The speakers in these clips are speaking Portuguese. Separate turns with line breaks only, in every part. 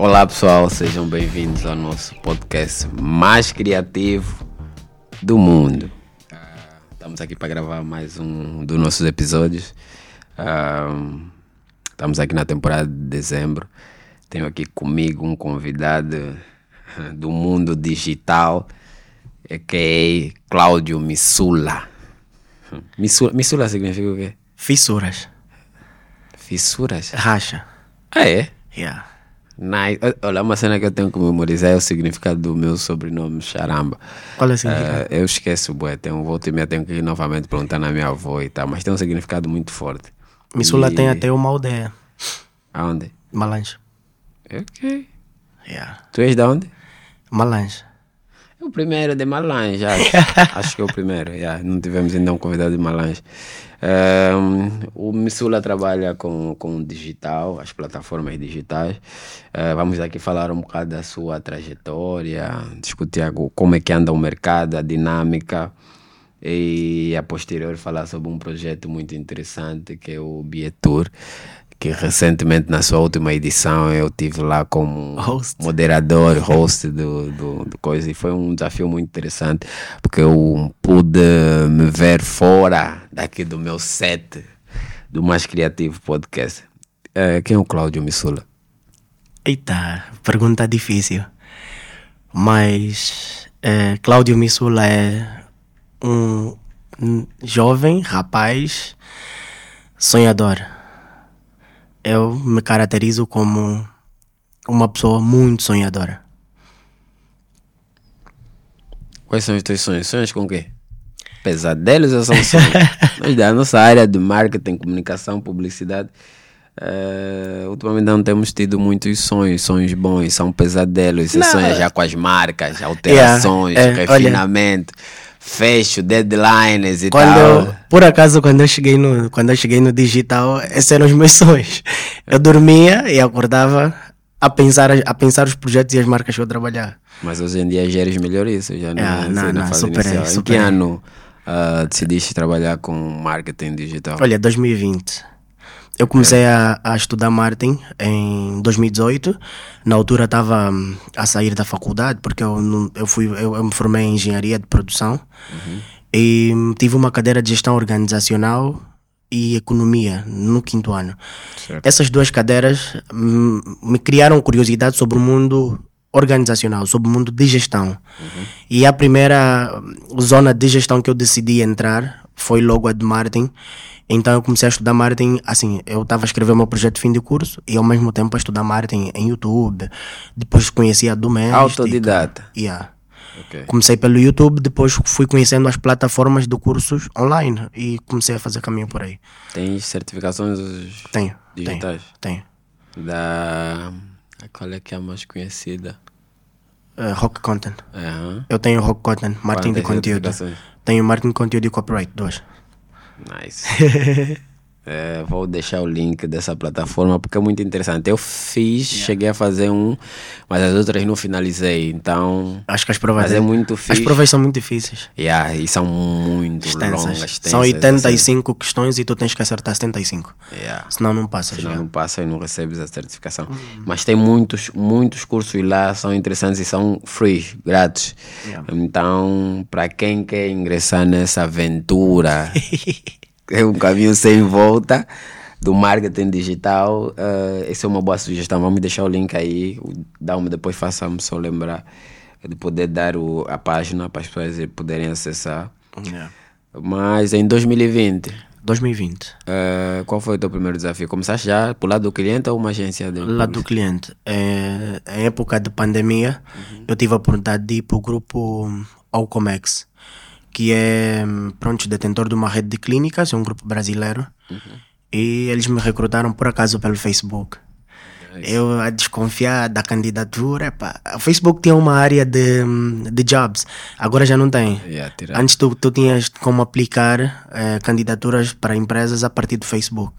Olá pessoal, sejam bem-vindos ao nosso podcast mais criativo do mundo. Ah, estamos aqui para gravar mais um dos nossos episódios. Ah, estamos aqui na temporada de dezembro. Tenho aqui comigo um convidado do mundo digital, que é Cláudio Missula. Missula, Missula significa o quê?
Fissuras.
Fissuras?
Racha.
Ah, é?
Yeah.
Nice. Olha, uma cena que eu tenho que memorizar é o significado do meu sobrenome, Charamba.
Qual é o significado?
Uh, eu esqueço, bué. Tenho, volta e meia tenho que ir novamente perguntar na minha avó e tal, mas tem um significado muito forte.
Missula
E-
tem até uma aldeia.
Aonde?
Malange.
Ok.
Yeah.
Tu és de onde?
Malange.
É o primeiro de Malange, acho. acho que é o primeiro. yeah. Não tivemos ainda um convidado de Malange. Um, o Missula trabalha com, com digital, as plataformas digitais. Uh, vamos aqui falar um bocado da sua trajetória, discutir como é que anda o mercado, a dinâmica. E a posterior falar sobre um projeto muito interessante que é o Bietur, que recentemente na sua última edição eu tive lá como
Host.
moderador, host do, do, do coisa, e foi um desafio muito interessante, porque eu pude me ver fora daqui do meu set do Mais Criativo Podcast. Eh, quem é o Cláudio Missula?
Eita, pergunta difícil. Mas eh, Cláudio Missula é um jovem rapaz sonhador. Eu me caracterizo como uma pessoa muito sonhadora.
Quais são os teus sonhos? Sonhos com o quê? Pesadelos ou são sonhos? Nós da nossa área de marketing, comunicação, publicidade, eh, ultimamente não temos tido muitos sonhos, sonhos bons, são pesadelos. Você
Não.
sonha já com as marcas, alterações,
Yeah, é, olha-
refinamento, fecho, deadlines e
Quando
tal.
eu, por acaso, quando eu cheguei no, quando eu cheguei no digital, esses eram os meus sonhos. Eu dormia e acordava a pensar, a pensar os projetos e as marcas que eu trabalhava.
Mas hoje em dia geres melhor isso, já não,
Ah,
é
não, não, superei,
inicial. Em que
superei.
ano ah, decidiste trabalhar com marketing digital?
Olha, 2020. Eu comecei a, a estudar marketing em 2018. Na altura estava hum, a sair da faculdade, porque eu, não- eu, fui, eu, eu me formei em engenharia de produção e hum, tive uma cadeira de gestão organizacional e economia no quinto ano.
Certo.
Essas duas cadeiras hum, me criaram curiosidade sobre o mundo organizacional, sobre o mundo de gestão. E a primeira zona de gestão que eu decidi entrar foi logo a de marketing. Então eu comecei a estudar marketing, assim, eu estava a escrever o meu projeto de fim de curso e ao mesmo tempo a estudar marketing em YouTube. Depois conheci a Doméstica.
Autodidata.
Yeah.
Ok.
Comecei pelo YouTube, depois fui conhecendo as plataformas de cursos online e comecei a fazer caminho por aí.
Tens certificações
Tenho.
digitais?
Tenho. tenho.
Da. Qual é que é a mais conhecida?
Uh, rock Content.
Aham.
Eu tenho Rock Content, marketing de conteúdo. Tenho marketing conteúdo e copyright, duas.
Nice. É, vou deixar o link dessa plataforma porque é muito interessante. Eu fiz, cheguei a fazer um, mas as outras não finalizei. Então,
Acho que as provas.
Mas é muito
As provas são muito difíceis.
yeah, e são muito
Extensas.
longas. extensas,
são
assim.
85 questões e tu tens que acertar 75.
Yeah.
Senão não passas.
Senão
já.
não passa e não recebes a certificação. Mas tem muitos, muitos cursos lá, são interessantes e são free, grátis.
Yeah.
Então, para quem quer ingressar nessa aventura, é um caminho sem volta do marketing digital, eh, essa é uma boa sugestão. Vamos deixar o link aí, Dá-me depois faça-me só lembrar de poder dar o, a página para as pessoas poderem acessar.
Yeah.
Mas em 2020,
2020.
eh, qual foi o teu primeiro desafio? Começaste já por lado do cliente ou uma agência de
Lá do cliente. É, em época de pandemia, eu tive a oportunidade de ir para o grupo Alcomex, que é pronto, detentor de uma rede de clínicas, é um grupo brasileiro. E eles me recrutaram por acaso pelo Facebook. Eu a desconfiar da candidatura, epá, o Facebook tinha uma área de, de jobs, agora já não tem.
Yeah.
Antes tu, tu tinhas como aplicar eh, candidaturas para empresas a partir do Facebook.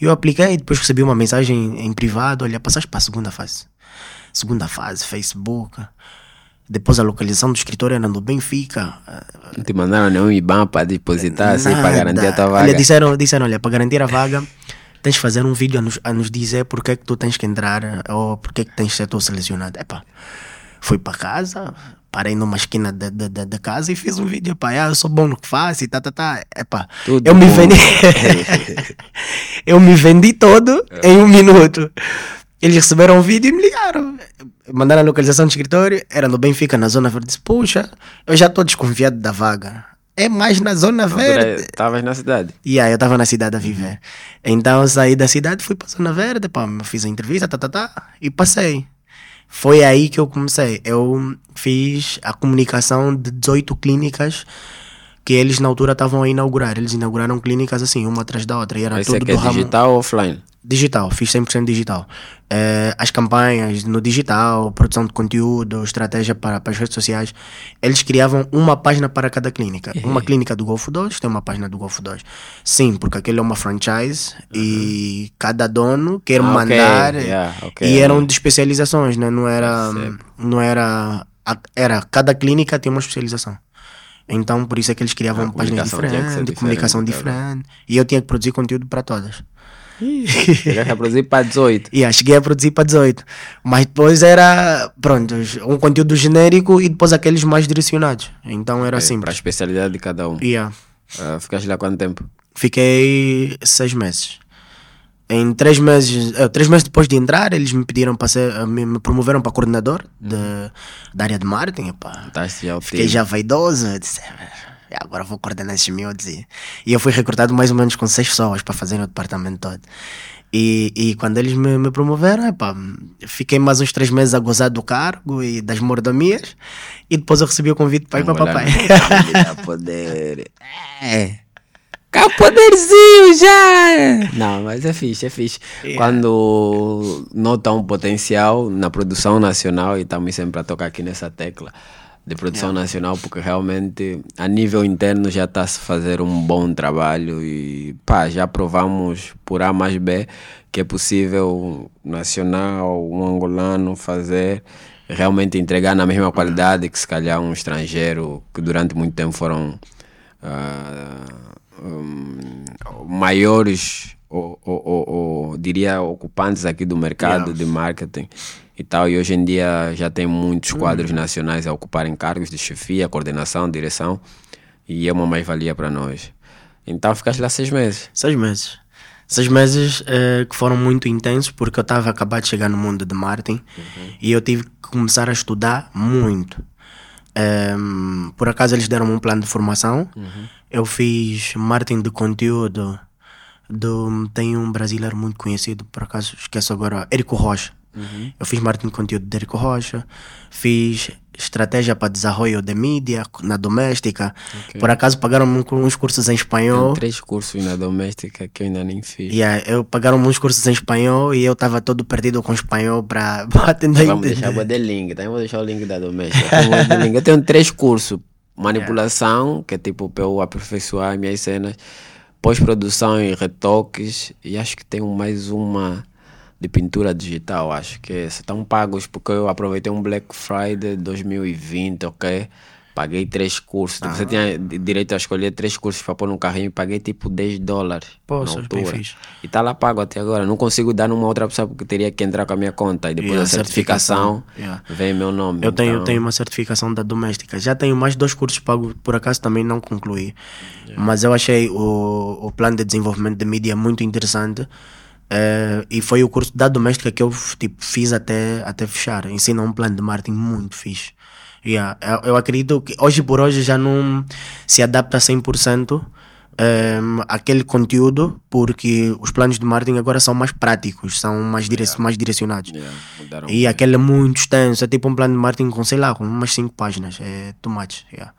Eu apliquei e depois recebi uma mensagem em privado: olha, passaste para a segunda fase. Segunda fase, Facebook. Depois a localização do escritório era no Benfica.
Não te mandaram nenhum IBAN para depositar assim, para garantir a tua
Olha,
vaga.
disseram, disseram, olha, para garantir a vaga, tens de fazer um vídeo a nos, a nos dizer porque é que tu tens que entrar ou porque é que tens de ser tu selecionado. Epá, fui para casa, parei numa esquina da, da, da, casa e fiz um vídeo. Epá, ah, eu sou bom no que faço e tá, tá, tá. Epá,
Tudo
eu me
bom.
vendi. eu me vendi todo em um minuto. Eles receberam o vídeo e me ligaram. Mandaram a localização do escritório, era no Benfica, na Zona Verde. Disse, Puxa, eu já estou desconfiado da vaga. É mais na Zona Verde.
Estavas na cidade.
Yeah, eu estava na cidade a viver. Então eu saí da cidade, fui para a Zona Verde, pá, fiz a entrevista, tá, tá, tá, e passei. Foi aí que eu comecei. Eu fiz a comunicação de 18 clínicas que eles na altura estavam a inaugurar. Eles inauguraram clínicas assim, uma atrás da outra. E era
Esse é
tudo
que é
do ramo
digital ou offline?
digital, fiz 100% digital. Eh, as campanhas no digital, produção de conteúdo, estratégia para, para as redes sociais, eles criavam uma página para cada clínica. Uma clínica do Golfo 2 tem uma página do Golfo 2. Sim, porque aquele é uma franchise e cada dono quer
Ah,
mandar.
yeah, ok.
E eram de especializações, né? não era. Não era. Era. Cada clínica tinha uma especialização. Então, por isso é que eles criavam
A
páginas diferentes,
diferente,
comunicação
tá
diferente. E eu tinha que produzir conteúdo para todas.
Chegaste a produzir para 18.
Yeah, cheguei a produzir para 18. Mas depois era, pronto, um conteúdo genérico e depois aqueles mais direcionados. Então era
Para a especialidade de cada um.
Yeah.
Ah, ficaste lá quanto tempo?
Fiquei seis meses. Em três meses, eh, três meses depois de entrar, eles me pediram para ser, eh, me, promoveram para coordenador de, da área de marketing. Epá.
Estás já ao
Fiquei já vaidoso. Disse, "É, agora vou coordenar esses miúdos. E, e eu fui recrutado mais ou menos com seis pessoas para fazer o departamento todo. E, e quando eles me, me promoveram, epá, fiquei mais uns três meses a gozar do cargo e das mordomias. E depois eu recebi o convite para ir para papai.
no Dá poder. É. Cá poderzinho já! Não, mas é fixe, é fixe. Quando nota um potencial na produção nacional, e estamos sempre a tocar aqui nessa tecla de produção nacional, porque realmente a nível interno já está a se fazer um bom trabalho e pá, já provamos por A mais B que é possível nacional, um angolano fazer realmente entregar na mesma qualidade que se calhar um estrangeiro que durante muito tempo foram ah, hum, maiores ou, ou- ou- diria ocupantes aqui do mercado de marketing e tal e hoje em dia já tem muitos quadros nacionais a ocuparem cargos de chefia, coordenação, direção e é uma mais-valia para nós. Então ficaste lá seis meses.
Seis meses. Seis meses eh, que foram muito intensos porque eu estava acabado de chegar no mundo de marketing e eu tive que começar a estudar muito. Ehm, por acaso eles deram um plano de formação. Eu fiz marketing de conteúdo. Do, tem um brasileiro muito conhecido, por acaso esqueço agora, Érico Rocha. Eu fiz marketing de conteúdo de Érico Rocha. Fiz estratégia para desenvolvimento de mídia na doméstica. Por acaso pagaram-me uns cursos em espanhol.
Tem três cursos na doméstica que eu ainda nem fiz.
Yeah, eu pagaram uns cursos em espanhol e eu estava todo perdido com espanhol para atender.
Vamos deixar o de link, tá? Vamos deixar o link da doméstica. Eu tenho três cursos: manipulação, que é tipo para eu aperfeiçoar minhas cenas, pós-produção e retoques, e acho que tenho mais uma de pintura digital. Acho que estão pagos porque eu aproveitei um Black Friday 2020, ok? Paguei três cursos. Você tinha di- direito a escolher três cursos para pôr no carrinho e paguei tipo 10 dólares.
Poxa, bem fixe.
E tá lá pago até agora. Não consigo dar numa outra pessoa porque teria que entrar com a minha conta. E depois
Yeah,
a certificação,
certificação. Yeah.
vem meu nome.
Eu tenho,
Então,
tenho uma certificação da doméstica. Já tenho mais dois cursos pagos, por acaso também não concluí. Mas eu achei o, o plano de desenvolvimento de mídia muito interessante. eh, e foi o curso da doméstica que eu tipo, fiz até, até fechar. Ensina um plano de marketing muito fixe. Yeah, eu, acredito que hoje por hoje já não se adapta 100% um, aquele conteúdo, porque os planos de marketing agora são mais práticos, são mais, dire mais direcionados.
yeah,
E aquele é muito extenso, é tipo um plano de marketing com, sei lá, com umas 5 páginas. É too much. Yeah.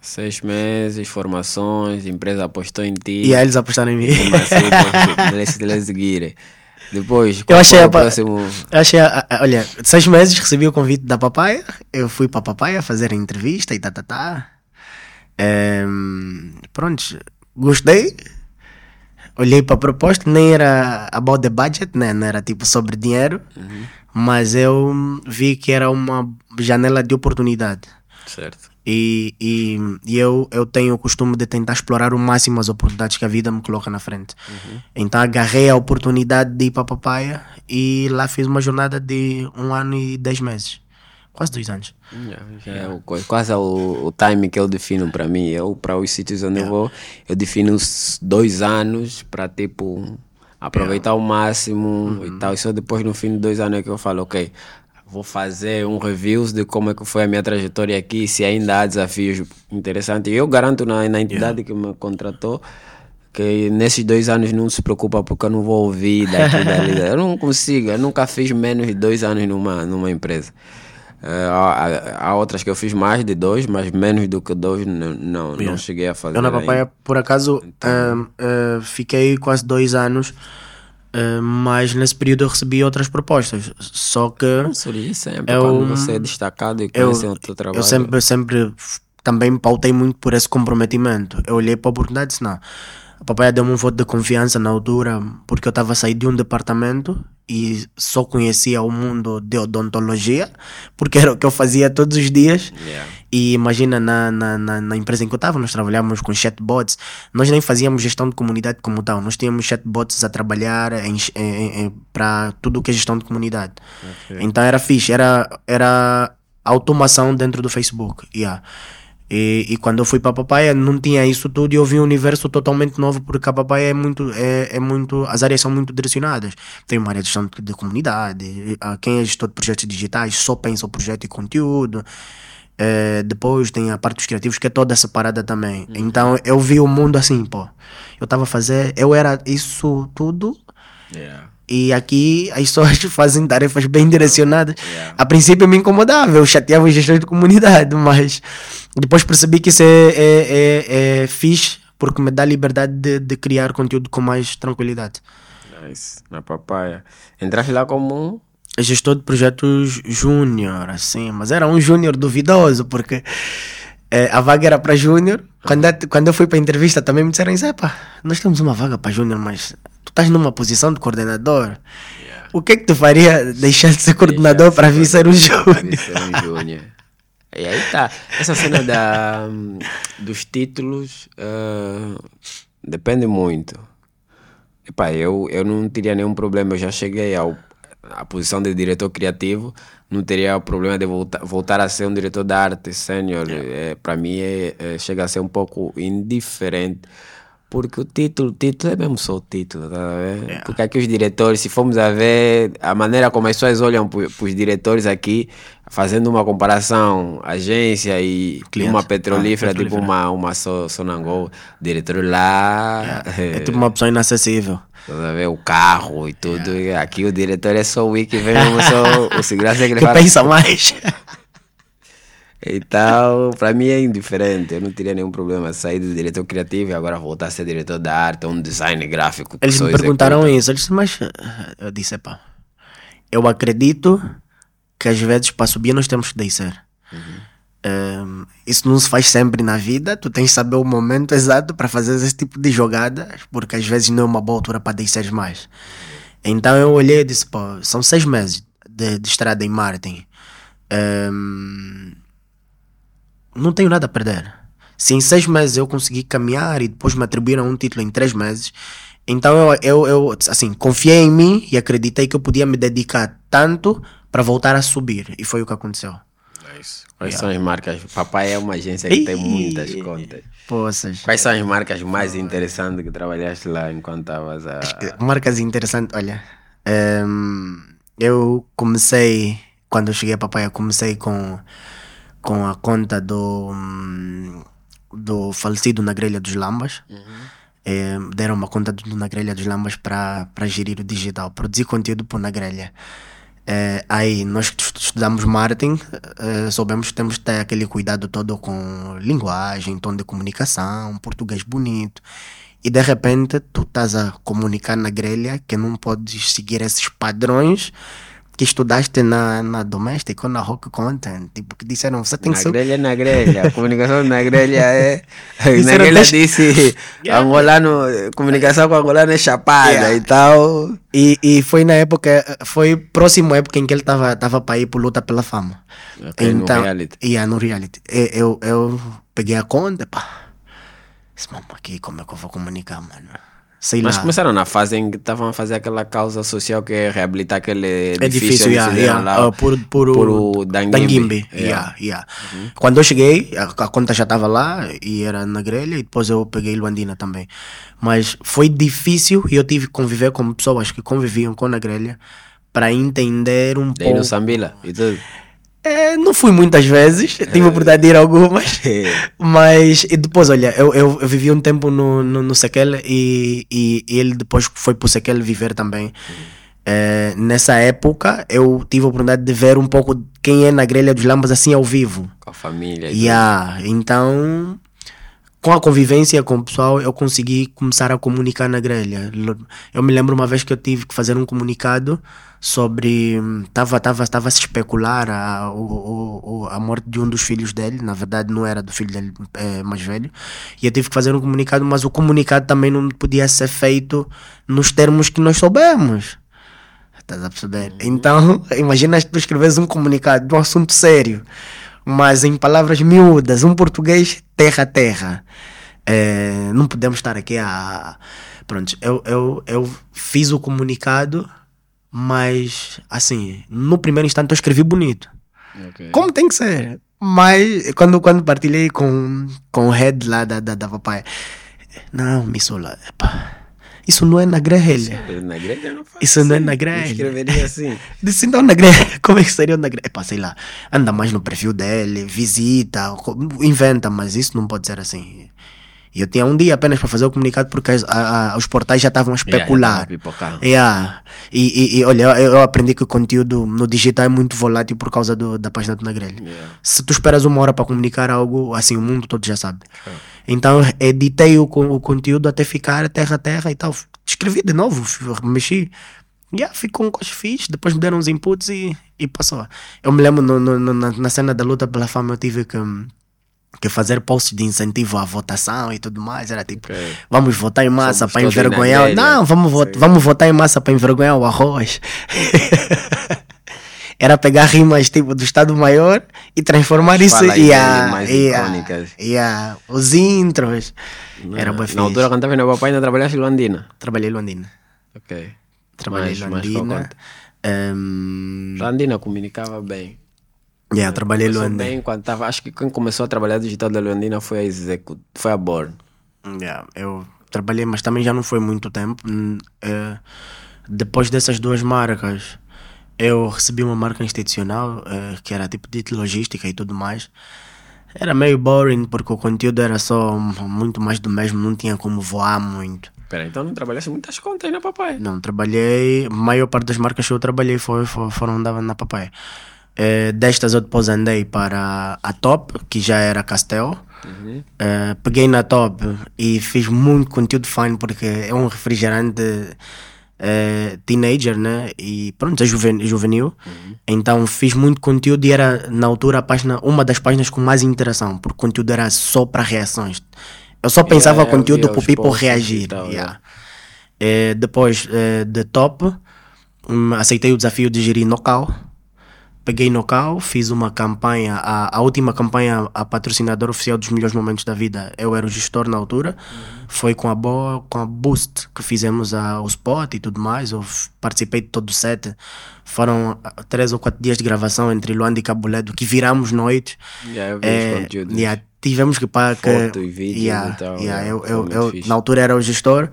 Seis meses, formações, empresa apostou em ti.
E aí eles apostaram em mim.
Assim, eles seguirem. Depois,
Eu achei a
próximo.
Eu achei, a- a- olha, seis meses recebi o convite da Papaya. Eu fui para a Papaya fazer a entrevista e tá, tá, tá. Ehm, pronto, gostei. Olhei para a proposta, nem era about the budget, né? não era tipo sobre dinheiro, mas eu vi que era uma janela de oportunidade.
Certo.
E, e, e eu, eu tenho o costume de tentar explorar o máximo as oportunidades que a vida me coloca na frente. Então agarrei a oportunidade de ir para a Papaya e lá fiz uma jornada de um ano e dez meses. Quase dois anos.
É o co- quase é o, o time que eu defino para mim. Eu, para os sítios onde eu vou, eu defino dois anos para tipo aproveitar ao máximo e tal. E só depois no fim de dois anos é que eu falo, ok, vou fazer um reviews de como é que foi a minha trajetória aqui, se ainda há desafios interessantes. Eu garanto na, na entidade que me contratou que nesses dois anos não se preocupa porque eu não vou ouvir daqui dali. Eu não consigo, eu nunca fiz menos de dois anos numa, numa empresa. Eh, há, há- outras que eu fiz mais de dois, mas menos do que dois não, não, não cheguei a fazer.
Eu na. Papaya, por acaso,
Então-
ahm, ah, fiquei quase dois anos, ah, mas nesse período eu recebi outras propostas. Só que
Surge sempre,
Eu-
quando você é destacado e
eu,
conhece o teu trabalho.
eu sempre, sempre também pautei muito por esse comprometimento. Eu olhei para a oportunidade e disse: não. A papai deu-me um voto de confiança na altura, porque eu estava a sair de um departamento e só conhecia o mundo de odontologia, porque era o que eu fazia todos os dias.
Yeah.
E imagina, na, na, na, na empresa em que eu estava, nós trabalhávamos com chatbots, nós nem fazíamos gestão de comunidade como tal, nós tínhamos chatbots a trabalhar para tudo o que é gestão de comunidade. Então era fixe, era, era automação dentro do Facebook. Yeah. E, e quando eu fui para a Papaya não tinha isso tudo e eu vi um universo totalmente novo porque a Papaya é muito, é, é muito, as áreas são muito direcionadas. Tem uma área de gestão de, de comunidade, a quem é gestor de projetos digitais só pensa o projeto e conteúdo. Eh, depois tem a parte dos criativos que é toda separada também. Então eu vi o mundo assim, pô. Eu estava a fazer, eu era isso tudo
Yeah.
E aqui as pessoas fazem tarefas bem direcionadas.
Yeah.
A princípio me incomodava, eu chateava os gestores de comunidade, mas depois percebi que isso é, é, é, é fixe porque me dá liberdade de, de criar conteúdo com mais tranquilidade.
Nice. Na papaya. Entraste lá como um.
gestor de projetos júnior, assim, mas era um júnior duvidoso, porque eh, a vaga era para júnior. Quando, eu- quando eu fui para a entrevista também me disseram isso, "Epá, nós temos uma vaga para júnior, mas estás numa posição de coordenador. O que é que tu faria deixar de ser coordenador para vir ser um júnior?
ser um júnior. E aí tá. Essa cena da, dos títulos ah, depende muito. Epá, eu, eu não teria nenhum problema. Eu já cheguei ao, à posição de diretor criativo. Não teria problema de voltar, voltar a ser um diretor de arte sênior. É, para mim, é, é, chega a ser um pouco indiferente. Porque o título, o título é mesmo só o título, tá a ver? Porque aqui os diretores, se formos a ver a maneira como as pessoas olham para os diretores aqui, fazendo uma comparação, agência e
Cliente.
uma petrolífera,
Ah,
tipo uma, uma so, Sonangol, diretor lá,
É tipo uma opção inacessível.
tá o carro e tudo. E aqui o diretor é só o Wiki, vem mesmo só o segurança que ele fala.
pensa mais.
Então, para mim é indiferente. Eu não teria nenhum problema sair do diretor criativo e agora voltar a ser diretor da arte, um design gráfico.
Eles me perguntaram
executa.
isso. Eles disse, mas eh, eu disse, pá, eu acredito que às vezes para subir nós temos que descer. Ehm, isso não se faz sempre na vida. Tu tens que saber o momento exato para fazer esse tipo de jogadas, porque às vezes não é uma boa altura para descer mais. Então eu olhei e disse, pô, são seis meses de, de estrada em marketing. Ehm, não tenho nada a perder. Se em seis meses eu conseguir caminhar e depois me atribuíram um título em três meses, então eu, eu, eu assim, confiei em mim e acreditei que eu podia me dedicar tanto para voltar a subir. E foi o que aconteceu.
Quais são as marcas? Papai é uma agência que tem muitas contas.
Poças.
Quais são as marcas mais interessantes que trabalhaste lá enquanto estavas a.
Marcas interessantes, olha. ehm, eu comecei, quando eu cheguei a Papai, eu comecei com, com a conta do, do falecido na grelha dos Lambas. Eh, deram uma conta do na grelha dos Lambas para gerir o digital, produzir conteúdo por na grelha. Eh, aí nós estudamos marketing, eh, soubemos que temos que ter aquele cuidado todo com linguagem, tom de comunicação, português bonito. E de repente tu estás a comunicar na grelha que não podes seguir esses padrões que estudaste na, na Domestic ou na Rock Content, tipo, que disseram, você tem
na
que ser...
grelha, na grelha. Comunicação na grelha é. Na grelha disse:
Yeah.
angolano, comunicação com angolano é chapada
Yeah.
e tal.
E, e foi na época, foi próxima época em que ele estava tava para ir por luta pela fama.
Ok, no reality.
Yeah, no reality. E- Eu, eu peguei a conta, pá. Disse, mano, aqui como é que eu vou comunicar, mano? Sei
Mas
lá.
começaram na fase em que estavam a fazer aquela causa social que é reabilitar aquele
É
edifício
difícil,
onde
yeah, yeah.
lá.
Ah, por, por,
por o. Danguimbi. Yeah.
Yeah, yeah. Quando eu cheguei, a, a conta já estava lá e era na grelha, e depois eu peguei Luandina também. Mas foi difícil e eu tive que conviver com pessoas que conviviam com a grelha para entender um
no
pouco.
Sambila e tudo.
É, não fui muitas vezes, tive a oportunidade de ir algumas. Mas e depois, olha, eu, eu, eu vivi um tempo no, no, no Sequel e, e, e ele depois foi para o Sequel viver também. É, nessa época, eu tive a oportunidade de ver um pouco quem é na grelha dos Lambas assim ao vivo.
Com a família. e
Yeah, então, com a convivência com o pessoal, eu consegui começar a comunicar na grelha. Eu me lembro uma vez que eu tive que fazer um comunicado sobre. Estava tava, tava a se especular a, o, o- a morte de um dos filhos dele. Na verdade, não era do filho dele é, mais velho. E eu tive que fazer um comunicado, mas o comunicado também não podia ser feito nos termos que nós soubemos. Estás a perceber? Então, imagina tu escreves um comunicado de um assunto sério, mas em palavras miúdas, um português terra a terra. É, não podemos estar aqui a. Pronto, eu, eu, eu fiz o comunicado, mas assim, no primeiro instante eu escrevi bonito.
tudo. Ok.
Como tem que ser. Mas quando, quando partilhei com, com o head lá da, da, da papai, não, Missola, epá, isso não é na grelha.
Na grelha não faz
Isso não é
assim.
na
Eu
grelha.
escreveria assim.
Disse, então na grelha, como é que seria na grelha? Epá, sei lá, anda mais no perfil dele, visita, inventa, mas isso não pode ser assim. E eu tinha um dia apenas para fazer o comunicado porque as- a- a- os portais já estavam a especular.
Yeah.
Yeah. E, e, e, olha, eu, eu aprendi que o conteúdo no digital é muito volátil por causa do- da página do Na Grelha.
Yeah.
Se tu esperas uma hora para comunicar algo, assim, o mundo todo já sabe. Então, editei o, o conteúdo até ficar terra a terra e tal. Escrevi de novo, mexi. Yeah, ficou um coche fixe, depois me deram uns inputs e, e passou. Eu me lembro no, no- no- na, na cena da luta pela fama, eu tive que, que fazer posts de incentivo à votação e tudo mais. Era tipo,
Ok.
vamos votar em massa para envergonhar. Não, vamos, vo
Sim.
vamos votar em massa para envergonhar o arroz. Era pegar rimas tipo do Estado Maior e transformar isso
Fala aí
e
dele mais icônicas.
yeah, os intros. Era
Na-
bem
Na altura, quando estava no papai, ainda trabalhaste em Luandina.
Trabalhei em Londrina.
Ok.
Trabalhei em
mais
Londrina.
conta.
Ehm,
Luandina comunicava bem.
Yeah, trabalhei em
Começou
Londrina.
bem quando tava, acho que quem começou a trabalhar digital da Luandina foi a Execu, foi a Born.
Yeah, eu trabalhei, mas também já não foi muito tempo. Eh, depois dessas duas marcas, eu recebi uma marca institucional eh, que era tipo de logística e tudo mais. Era meio boring porque o conteúdo era só muito mais do mesmo, não tinha como voar muito.
Pera, então não trabalhaste muitas contas, né, papai?
Não, trabalhei. A maior parte das marcas que eu trabalhei foi, foi- foram na Papai. Eh, destas eu depois andei para a Top, que já era Castel. Eh, peguei na Top e fiz muito conteúdo fine porque é um refrigerante eh, teenager, né? E pronto, é juven- juvenil. Então fiz muito conteúdo e era na altura a página, uma das páginas com mais interação, porque o conteúdo era só para reações. Eu só pensava
Yeah,
conteúdo para o people reagir.
tal,
yeah. Eh, depois de top, hum, aceitei o desafio de gerir Nocal. Peguei Nocal, fiz uma campanha, a, a última campanha, a patrocinadora oficial dos melhores momentos da vida, eu era o gestor na altura. Foi com a Boa, com a Boost que fizemos a, o spot e tudo mais. Eu participei de todo o set. Foram ah, três ou quatro dias de gravação entre Luanda e Cabuledo, que viramos noite.
Yeah, eu vi
É, yeah, tivemos que que
Foto e vídeos
yeah,
e tal,
yeah, eu, eu, eu, na altura era o gestor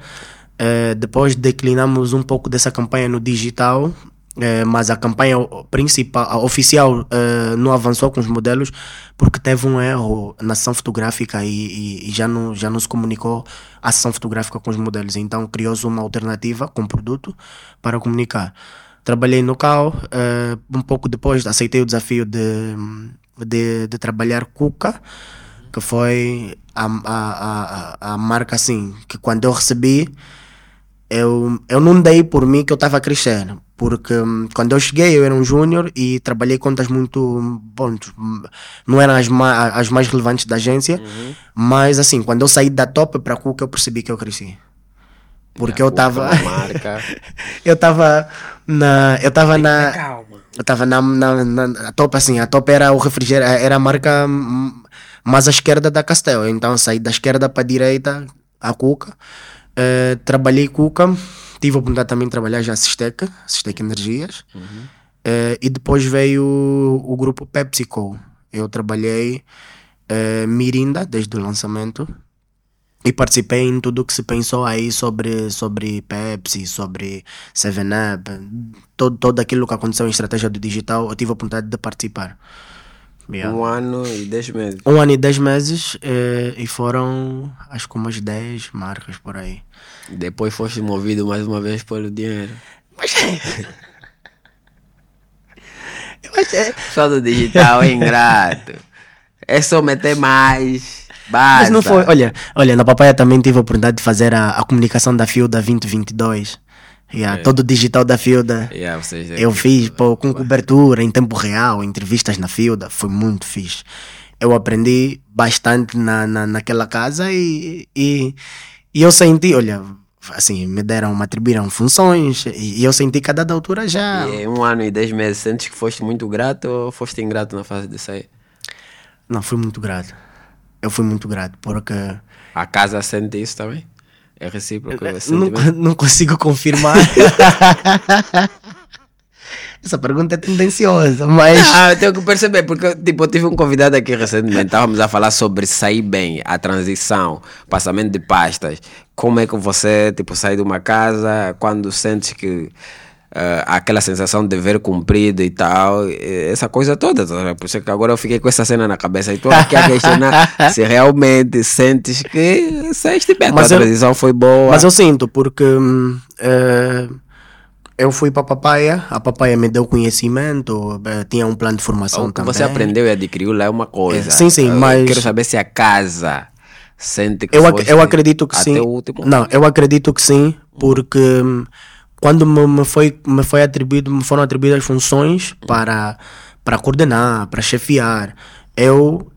Eh, depois declinamos um pouco dessa campanha no digital eh, mas a campanha principal a oficial eh, não avançou com os modelos porque teve um erro na sessão fotográfica e, e- e já não já não se comunicou a sessão fotográfica com os modelos. Então criou-se uma alternativa com produto para comunicar. Trabalhei no CAO eh, um pouco depois aceitei o desafio de, de, de trabalhar Cuca que foi a, a, a- a marca assim que quando eu recebi eu, eu não dei por mim que eu estava a crescer. Porque hum, quando eu cheguei eu era um júnior e trabalhei contas muito. Bom, não eram as, ma as mais relevantes da agência,
Uhum.
mas assim, quando eu saí da top para a Cuca eu percebi que eu cresci. Porque eu estava. eu estava na. Eu estava na.
Calma.
Eu estava na, na, na- a top assim, a top era o refrigerante, era a marca hum, mais à esquerda da Castel. Então saí da esquerda para a direita, a Cuca. Eh, trabalhei Cuca, tive a oportunidade também de trabalhar já a Sistec, Sistec Energias. Eh, e depois veio o, o grupo PepsiCo. Eu trabalhei eh, Mirinda desde o lançamento. E participei em tudo o que se pensou aí sobre, sobre Pepsi, sobre 7-Up, todo, todo aquilo que aconteceu em estratégia do digital, eu tive a oportunidade de participar. Yeah.
Um ano e dez meses.
Um ano e dez meses eh, e foram acho que umas 10 marcas por aí.
Depois foste movido mais uma vez pelo dinheiro.
Mas acho, é,
Só do digital é ingrato. É só meter mais. Basta.
mas não foi. Olha, olha, na Papaya também tive a oportunidade de fazer a, a comunicação da Fielda 2022. Yeah, Todo o digital da Fielda.
Yeah, vocês
Eu fiz pô, com cobertura em tempo real, entrevistas na Fielda, foi muito fixe. Eu aprendi bastante na, na, naquela casa e, e, e eu senti, olha, assim, me deram, me atribuíram funções e, eu senti que a dada altura já.
E um ano e dez meses, sentes que foste muito grato ou foste ingrato na fase de sair?
Não, fui muito grato. Eu fui muito grato porque
A casa sente isso também? É recíproco esse
não, não consigo confirmar. Essa pergunta é tendenciosa, mas.
Ah, eu tenho que perceber, porque tipo, eu tive um convidado aqui recentemente, estávamos a falar sobre sair bem, a transição, passamento de pastas. Como é que você tipo, sai de uma casa quando sentes que ah, aquela sensação de dever cumprido e tal, eh, essa coisa toda. tá? Por isso que agora eu fiquei com essa cena na cabeça e estou aqui a questionar se realmente sentes que saíste bem, a
Mas eu-
transição foi boa.
Mas eu sinto, porque eh, eu fui para a Papaya, a Papaya me deu conhecimento, tinha um plano de formação
O que
também.
você aprendeu e adquiriu lá é uma coisa.
É, sim, sim,
Eu
mas-
Quero saber se a casa sente que
Eu, ac- eu acredito que
até
sim.
o último.
Não, eu acredito que sim, porque hum, quando me, me foi, me foi atribuído, me foram atribuídas funções para, para coordenar, para chefiar, eu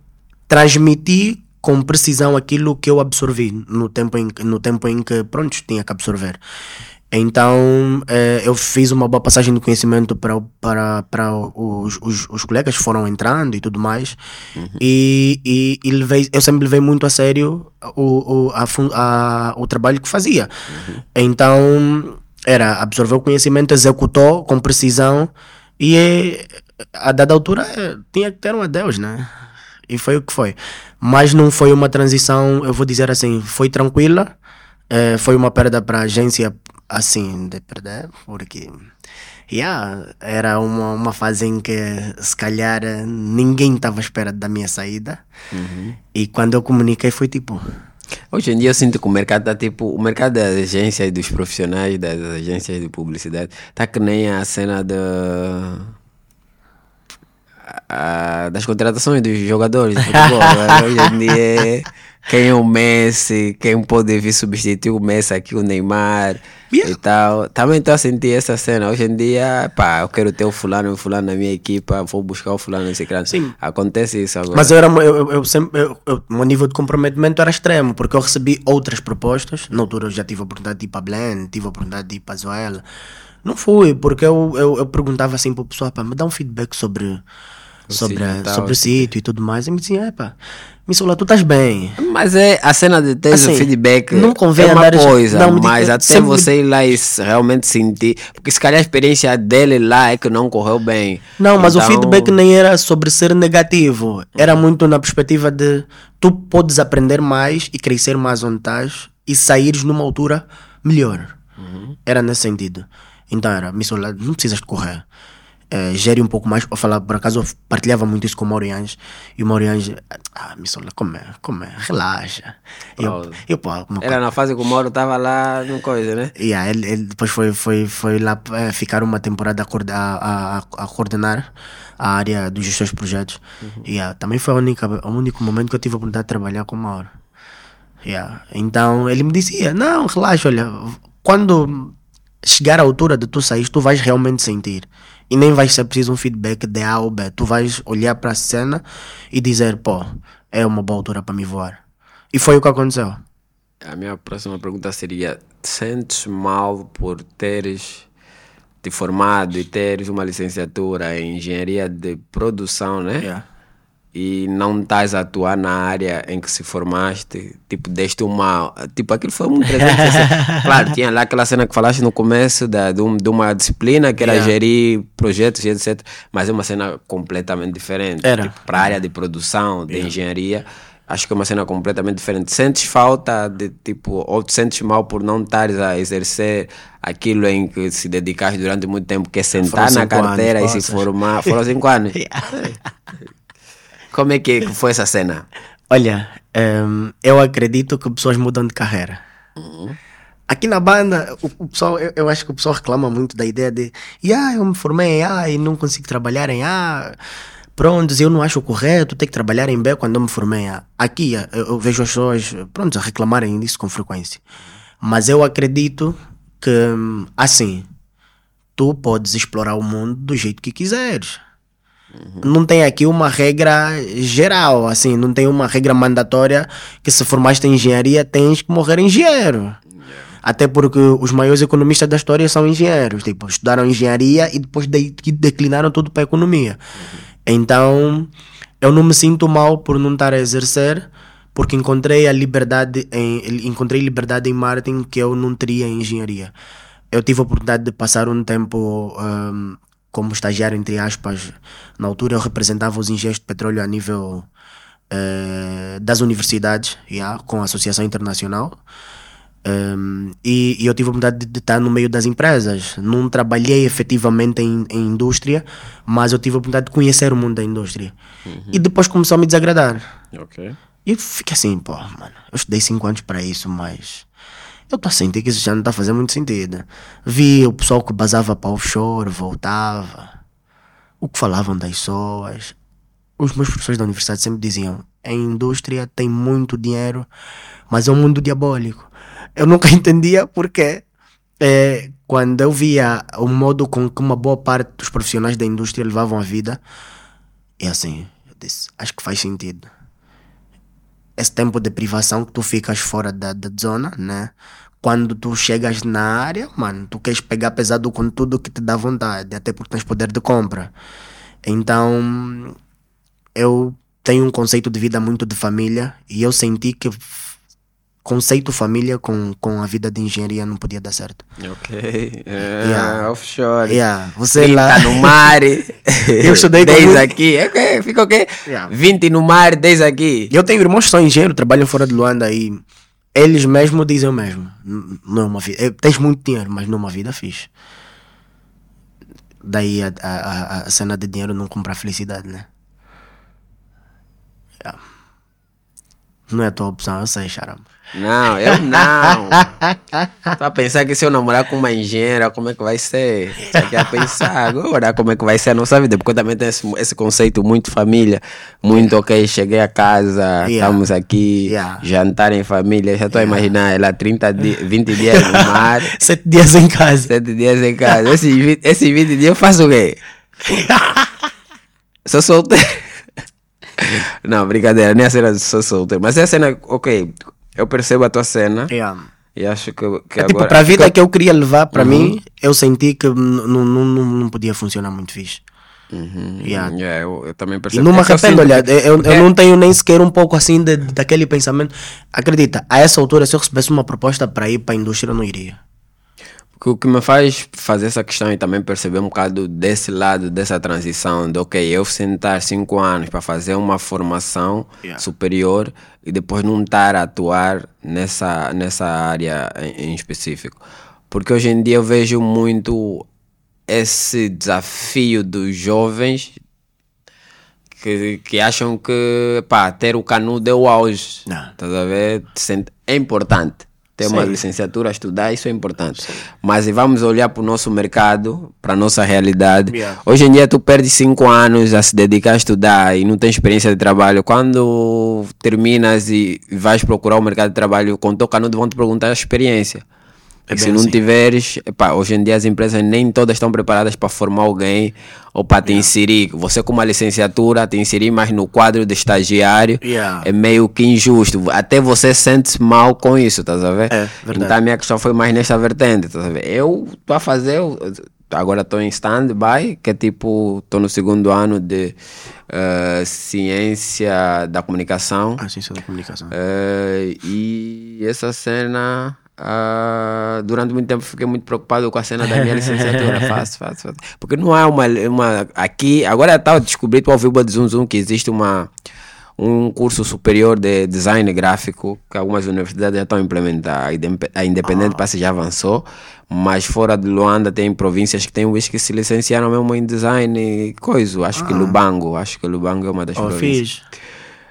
transmiti com precisão aquilo que eu absorvi no tempo em, no tempo em que, pronto, tinha que absorver. Então, eh, eu fiz uma boa passagem de conhecimento para, para, para os, os, os colegas que foram entrando e tudo mais. E, e, e levei, eu sempre levei muito a sério o, o, a, a- o trabalho que fazia. Então, era absorver o conhecimento, executou com precisão e eh, a dada altura eh, tinha que ter um adeus, né? E foi o que foi. Mas não foi uma transição, eu vou dizer assim, foi tranquila. Eh, foi uma perda para a agência, assim, de perder, porque yeah, era uma, uma fase em que se calhar ninguém estava à espera da minha saída. E quando eu comuniquei foi tipo,
Hoje em dia eu sinto que o mercado está tipo. O mercado das agências dos profissionais das agências de publicidade está que nem a cena da. A- das contratações dos jogadores de futebol. Hoje em dia quem é o Messi, quem pode vir substituir o Messi aqui, o Neymar
Yeah.
e tal. Também estou a sentir essa cena. Hoje em dia, pá, eu quero ter o fulano, o fulano na minha equipa, vou buscar o fulano nesse cara.
Sim.
Acontece isso agora.
Mas eu era, eu, eu- sempre, eu, eu- o meu nível de comprometimento era extremo, porque eu recebi outras propostas. Na altura eu já tive a oportunidade de ir para Blend, tive a oportunidade de ir para Zoela. Não fui, porque eu, eu, eu perguntava assim para o pessoal, pá, me dá um feedback sobre, sobre,
sítio e
a-
tal,
sobre o
assim.
sítio e tudo mais. E me dizia, é pá, Missoula, tu estás bem.
Mas é a cena de ter
Assim,
o feedback
não convém
é uma
andar-
coisa,
não, diga-
mas até
sempre
você ir lá e realmente sentir, porque se calhar a experiência dele lá é que não correu bem.
Não, mas o
Então,
feedback nem era sobre ser negativo. Era muito na perspectiva de tu podes aprender mais e crescer mais onde estás e saíres numa altura melhor. Era nesse sentido. Então era, Missola, não precisas de correr. Eh, gere um pouco mais para falar. Por acaso eu partilhava muito isso com o Mauro Ange. E o Mauro Ange, ah, Missola, como é? Como é? Relaxa. E eu, eu, pô,
Era na fase que o Mauro estava lá no coisa, né?
Yeah, ele, ele depois foi, foi, foi lá eh, ficar uma temporada a, a, a, a coordenar a área dos de projetos. Yeah, também foi a única, o único momento que eu tive a oportunidade de trabalhar com o Mauro. Yeah. Então ele me dizia: Não, relaxa, olha, quando chegar à altura de tu sair, tu vais realmente sentir. E nem vai ser preciso um feedback de A ou B. Tu vais olhar para a cena e dizer, pô, é uma boa altura para me voar. E foi o que aconteceu.
A minha próxima pergunta seria: te sentes mal por teres te formado e teres uma licenciatura em engenharia de produção, né?
Yeah.
E não estás a atuar na área em que se formaste, tipo, deste uma. Tipo, aquilo foi um 360. claro, tinha lá aquela cena que falaste no começo da, de, um- de uma disciplina que era
Yeah.
gerir projetos e etc. Mas é uma cena completamente diferente.
Era.
Tipo, para a área de produção, de engenharia, acho que é uma cena completamente diferente. Sentes falta de tipo, ou te sentes mal por não estares a exercer aquilo em que se dedicaste durante muito tempo, que é sentar na carteira
anos,
e se formar. Foram cinco anos. Como é que foi essa cena?
Olha, ehm, eu acredito que pessoas mudam de carreira. Aqui na banda, o, o pessoal, eu, eu acho que o pessoal reclama muito da ideia de ah, eu me formei em A e não consigo trabalhar em A. Pronto, eu não acho correto ter que trabalhar em B quando eu me formei em A. Aqui eh, eu, eu vejo as pessoas pronto, a reclamarem disso com frequência. Mas eu acredito que, hum, assim, tu podes explorar o mundo do jeito que quiseres. Não tem aqui uma regra geral, assim, não tem uma regra mandatória que se formaste em engenharia tens que morrer engenheiro. Até porque os maiores economistas da história são engenheiros, tipo, estudaram engenharia e depois de, declinaram tudo para a economia. Então, eu não me sinto mal por não estar a exercer, porque encontrei a liberdade em encontrei liberdade em marketing que eu não teria em engenharia. Eu tive a oportunidade de passar um tempo hum, como estagiário, entre aspas. Na altura eu representava os engenheiros de petróleo a nível eh, das universidades, yeah, com a Associação Internacional. Um, e, e eu tive a oportunidade de, estar no meio das empresas. Não trabalhei efetivamente em, em indústria, mas eu tive a oportunidade de conhecer o mundo da indústria. E depois começou a me desagradar.
Ok.
E eu fiquei assim, pô, mano, eu estudei 5 anos para isso, mas eu a sentir que isso já não a fazer muito sentido. Vi o pessoal que basava para offshore, voltava, o que falavam das pessoas. Os meus professores da universidade sempre diziam: a indústria tem muito dinheiro, mas é um mundo diabólico. Eu nunca entendia porque é, quando eu via o modo com que uma boa parte dos profissionais da indústria levavam a vida, é assim, eu disse: acho que faz sentido esse tempo de privação que tu ficas fora da, da zona, né? Quando tu chegas na área, mano, tu queres pegar pesado com tudo que te dá vontade, até porque tens poder de compra. Então, eu tenho um conceito de vida muito de família e eu senti que conceito família com, com a vida de engenharia não podia dar certo.
Ok. É,
Yeah.
Offshore.
Yeah, você
30
lá.
no mar.
Eu estudei com
10
muito-
aqui. É, fica o quê?
Yeah.
20 no mar, 10 aqui.
Eu tenho irmãos que são engenheiros, trabalham fora de Luanda e eles mesmo dizem o mesmo. Não é uma vida. eh, Tens muito dinheiro, mas não é uma vida fixe. Daí a, a, a- cena de dinheiro não compra felicidade, né? Yeah. Não é a tua opção, eu sei, Charam.
Não, eu não. A pensar que se eu namorar com uma engenheira, como é que vai ser? Você quer pensar agora como é que vai ser a nossa vida? Porque eu também tenho esse, esse conceito muito família, muito ok, cheguei a casa,
Yeah.
estamos aqui,
Yeah.
jantar em família, já estou a imaginar ela 30 di 20 dias no mar,
Sete dias em casa.
7 dias em casa. Esses, vi- esses 20 dias eu faço o quê? Sou solteiro. Não, brincadeira, nem a cena de sou solteiro. Mas é a cena, ok, eu percebo a tua cena
Yeah.
e acho que, que
É
agora...
tipo, para a vida que eu queria levar para
Uhum.
mim, eu senti que não, podia funcionar muito fixe.
Uhum,
Yeah.
yeah, eu, eu também
E
percebo.
não me
É
arrependo, olha,
que-
eu, eu
é-
não tenho nem sequer um pouco assim de, daquele pensamento. Acredita, a essa altura, se eu recebesse uma proposta para ir para a indústria, eu não iria.
Que o que me faz fazer essa questão e também perceber um bocado desse lado, dessa transição, de ok, eu sentar cinco anos para fazer uma formação
Yeah.
superior e depois não estar a atuar nessa, nessa área em, em específico. Porque hoje em dia eu vejo muito esse desafio dos jovens que, que acham que pá, ter o canudo é o auge.
Não.
Estás a ver? É importante. Ter uma
Sim.
licenciatura, estudar, isso é importante. Mas e vamos olhar para o nosso mercado, para a nossa realidade.
Yeah.
Hoje em dia tu perdes cinco anos a se dedicar a estudar e não tens experiência de trabalho. Quando terminas e vais procurar o mercado de trabalho com o teu canudo, vão te perguntar a experiência.
É
se não
assim.
tiveres, epá, hoje em dia as empresas nem todas estão preparadas para formar alguém ou para te inserir. Você com uma licenciatura, te inserir mais no quadro de estagiário
Yeah.
é meio que injusto. Até você sente-se mal com isso, estás a ver?
É, verdade.
Então a minha questão foi mais nessa vertente, estás a ver? Eu estou a fazer, agora estou em stand-by, que é tipo, estou no segundo ano de eh, ciência da comunicação.
Ah, ciência da comunicação.
Eh, e essa cena, ah, durante muito tempo fiquei muito preocupado com a cena da minha licenciatura. Faço, faço, faço. Porque não há uma. uma aqui, agora está descobri ao vivo de Zoom Zoom que existe uma, um curso superior de design gráfico que algumas universidades já estão a implementar. A Indep- A Independente que já avançou, mas fora de Luanda tem províncias que tem uns que se licenciaram mesmo em design e coisa. Acho que Lubango, acho que Lubango é uma das
Oh,
províncias.
fiz.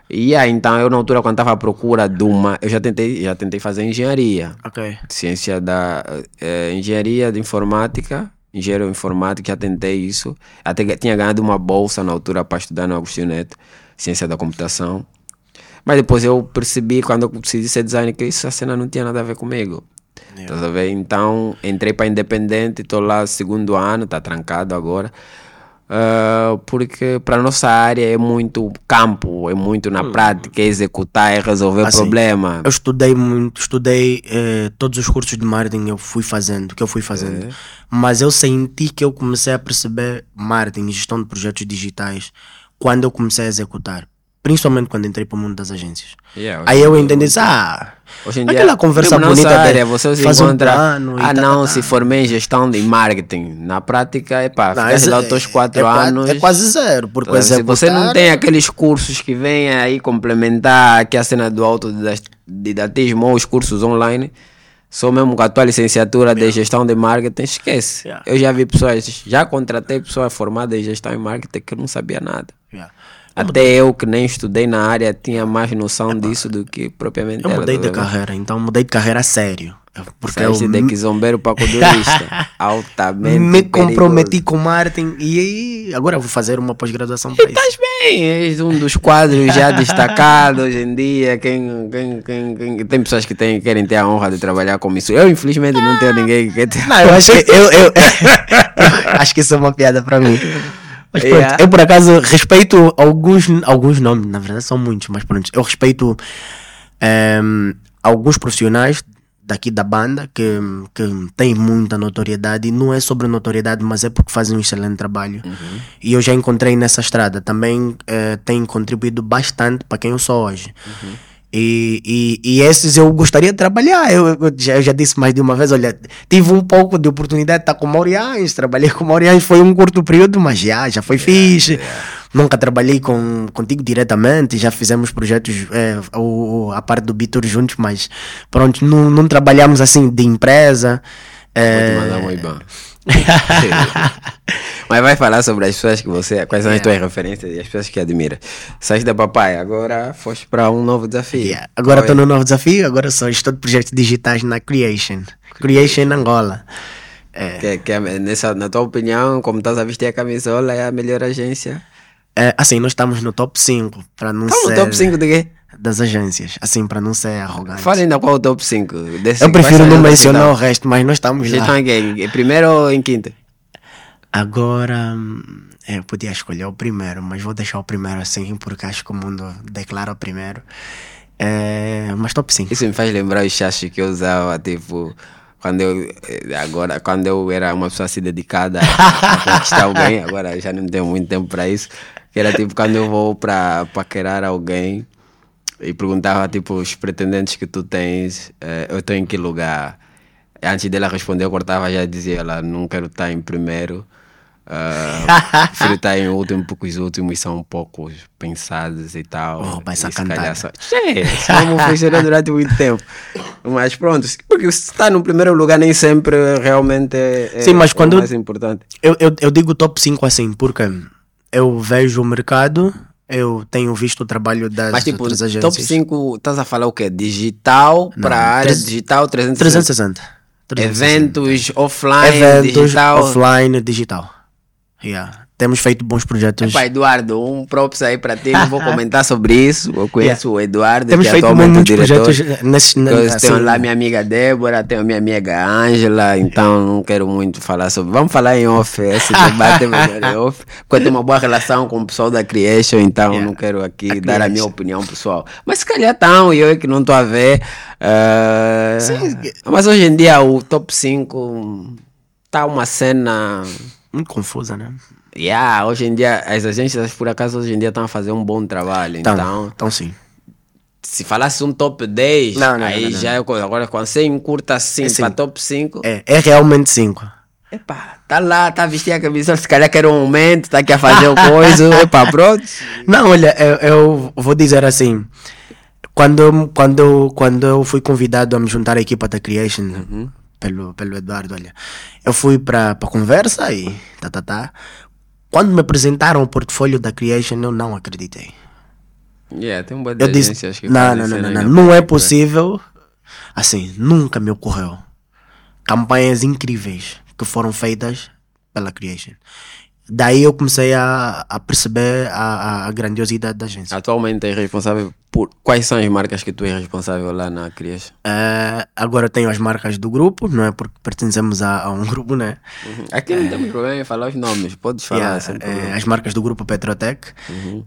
E aí, então, eu na altura, quando estava à procura de uma. Eu já tentei, já tentei fazer engenharia.
Ok.
Ciência da. eh, engenharia de informática. Engenheiro informática, já tentei isso. Até tinha ganhado uma bolsa na altura para estudar no Agostinho Neto, ciência da computação. Mas depois eu percebi, quando eu decidi ser designer, que essa cena não tinha nada a ver comigo. Tá a ver? Então, entrei para Independente, estou lá segundo ano, está trancado agora. Ah, porque para nossa área é muito campo, é muito na prática, é executar, é resolver
Assim,
problema.
Eu estudei muito, estudei eh, todos os cursos de marketing eu fui fazendo, que eu fui fazendo. Mas eu senti que eu comecei a perceber marketing e gestão de projetos digitais quando eu comecei a executar. Principalmente quando entrei para o mundo das agências.
Yeah,
Aí eu entendi isso, ah,
Hoje em dia,
aquela conversa bonita
nossa
de
área, você se
fazer um
encontra,
plano
ah
tá,
não,
tá,
se
tá."
formei em gestão de marketing. Na prática, é pá,
esse
lá
é-
os teus quatro
é
anos.
É quase zero, porque o
Se você não
executar-
tem aqueles cursos que vêm aí complementar aqui a cena do autodidatismo ou os cursos online, só mesmo com a tua licenciatura de gestão de marketing, esquece.
Yeah.
Eu já vi pessoas, já contratei pessoas formadas em gestão de marketing que não sabia nada. Até eu que nem estudei na área tinha mais noção disso do que propriamente
Eu
ela,
mudei
tá
de
vendo?
carreira, então mudei de carreira a sério. Porque eu
Saíste de quizombeiro para codurista. Altamente.
me
perigoso.
comprometi com marketing e aí agora eu vou fazer uma pós-graduação para isso.
Estás bem, és um dos quadros já destacados hoje em dia. Quem, quem, quem, quem- tem pessoas que têm, querem ter a honra de trabalhar com isso. Eu, infelizmente, não tenho ninguém que quer ter.
Não, eu acho que eu, eu acho que isso é uma piada para mim. Mas pronto,
Yeah.
eu por acaso respeito alguns, alguns nomes, na verdade são muitos, mas pronto, eu respeito ehm, alguns profissionais daqui da banda que, que têm muita notoriedade e não é sobre notoriedade, mas é porque fazem um excelente trabalho. E eu já encontrei nessa estrada, também eh, tem contribuído bastante para quem eu sou hoje. E, e, e esses eu gostaria de trabalhar. Eu, eu já, eu já disse mais de uma vez: olha, tive um pouco de oportunidade de estar com Mauriães, trabalhei com Mauriães, foi um curto período, mas já, já foi fixe. Nunca trabalhei com, contigo diretamente, já fizemos projetos, é, o, o- a parte do Bitur juntos, mas pronto, não, não trabalhamos assim de empresa.
Vou
É,
te mandar um IBAN. Mas vai falar sobre as pessoas que você. Quais são as tuas referências e as pessoas que admira. Saíste da papai, agora foste para um novo desafio.
Yeah. Agora estou
é?
no novo desafio, agora sou gestor de projetos digitais na Creation. Creation Angola. É,
Que, que é nessa, na tua opinião, como estás a vestir a camisola, é a melhor agência?
é, assim, nós estamos no top 5, para não
Estamos
ser...
no top 5 de quê?
Das agências, assim, para não ser arrogante.
Fala ainda qual o top 5.
Eu prefiro não mencionar o resto, mas nós estamos
Vocês
lá.
estão em primeiro ou em quinto?
Agora, hum, eu podia escolher o primeiro, mas vou deixar o primeiro assim, porque acho que o mundo declara o primeiro. É, mas top 5.
Isso me faz lembrar os chachos que eu usava, tipo, quando eu, eh, agora, quando eu era uma pessoa assim dedicada a conquistar alguém, agora já não tenho muito tempo para isso, que era tipo, quando eu vou para paquerar alguém e perguntava, tipo, os pretendentes que tu tens, eh, eu estou em que lugar? Antes dela responder, eu cortava já dizia, ela, não quero estar em primeiro, ah, prefiro estar em último, porque os últimos são um pouco pensados e tal.
Oh, vai
E calhar
cantada.
só- não funcionou durante muito tempo. Mas pronto, porque se está no primeiro lugar nem sempre realmente é, é
Sim, mas
o
quando-
mais importante.
Eu, eu, eu digo top 5 assim, porque eu vejo o mercado, eu tenho visto o trabalho das
Mas tipo,
outras agências.
top 5, estás a falar o quê? Digital para a área digital 360.
360. 360.
Eventos offline,
Eventos,
digital.
offline, digital. Yeah. Temos feito bons projetos.
Epá, Eduardo, um props aí para ti, não vou comentar sobre isso. Eu conheço o Eduardo,
Temos
que é
feito
atualmente o
muitos
diretor.
projetos nesses.
Eu
assim,
tenho lá minha amiga Débora, tenho minha amiga Ângela, então não quero muito falar sobre. Vamos falar em off, esse debate é melhor em off. Porque eu tenho uma boa relação com o pessoal da Creation, então
Yeah.
não quero aqui
A
dar a minha opinião pessoal. Mas se calhar estão, e eu é que não estou a ver. eh,
Sim.
Mas hoje em dia o top 5 tá uma cena.
Muito confusa, né?
Yeah, hoje em dia, as agências por acaso hoje em dia estão a fazer um bom trabalho.
Então,
Então,
então sim.
se falasse um top 10,
Não, não,
aí
não,
já é coisa. Agora, quando você encurta assim
Sim.
para top 5,
É, é realmente 5.
epá, tá lá, tá vestindo a camisa, se calhar quer um aumento, tá aqui a fazer o coisa, epá, pronto.
Não, olha, eu, eu vou dizer assim. Quando, quando, quando eu fui convidado a me juntar à equipa da Creation pelo, pelo Eduardo, olha, eu fui para a conversa e tá, tá, tá. Quando me apresentaram o portfólio da Creation, eu não acreditei.
Yeah, tem
Eu disse,
que
não, não, não, não, não, não é
frente,
possível. Assim, nunca me ocorreu. Campanhas incríveis que foram feitas pela Creation. Daí eu comecei a, a perceber a, a grandiosidade da agência.
Atualmente é responsável por. Quais são as marcas que tu és responsável lá na Crias?
Eh, agora tenho as marcas do grupo, não é porque pertencemos a, a um grupo, né?
Aqui não tem problema em falar os nomes, podes falar
Yeah,
problema.
as marcas do grupo Petrotec.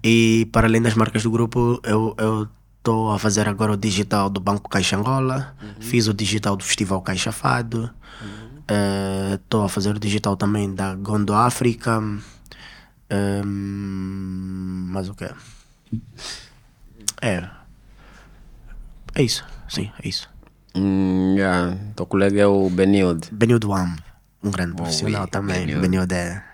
E para além das marcas do grupo, eu eu estou a fazer agora o digital do Banco Caixa Angola. Fiz o digital do Festival Caixa Fado. Estou a fazer o digital também da Gondo África. Ehm, mas o que? É. É isso. Sim, é isso.
Hum, yeah. Teu colega é o Benilde.
Benildo Am, um grande profissional também.
Benildo.
Benildo é,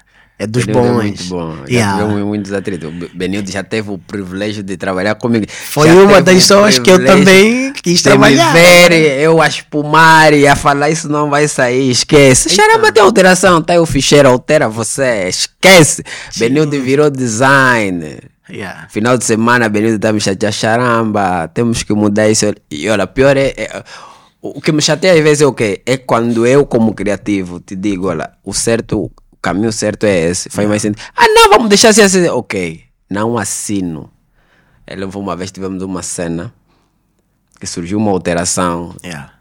é dos
Benilde
bons.
É muito bom. Já
Yeah.
tivemos muitos atritos. O Be- Benilde já teve o privilégio de trabalhar comigo.
Foi
Já
uma das pessoas que eu também quis
de me
trabalhar.
ver, eu a espumar e a falar isso não vai sair, esquece. Xaramba tem alteração, tá aí o ficheiro, altera você, esquece. Benilde virou design.
Yeah.
Final de semana, Benildo tá me chateando, charamba, temos que mudar isso. E olha, pior é, é- O que me chateia às vezes é o quê? É quando eu, como criativo, te digo, olha, o certo, caminho certo é esse. Faz mais sentido. Ah, não, vamos deixar assim, assim. Ok, não assino. Eu lembro uma vez tivemos uma cena que surgiu uma alteração
Yeah.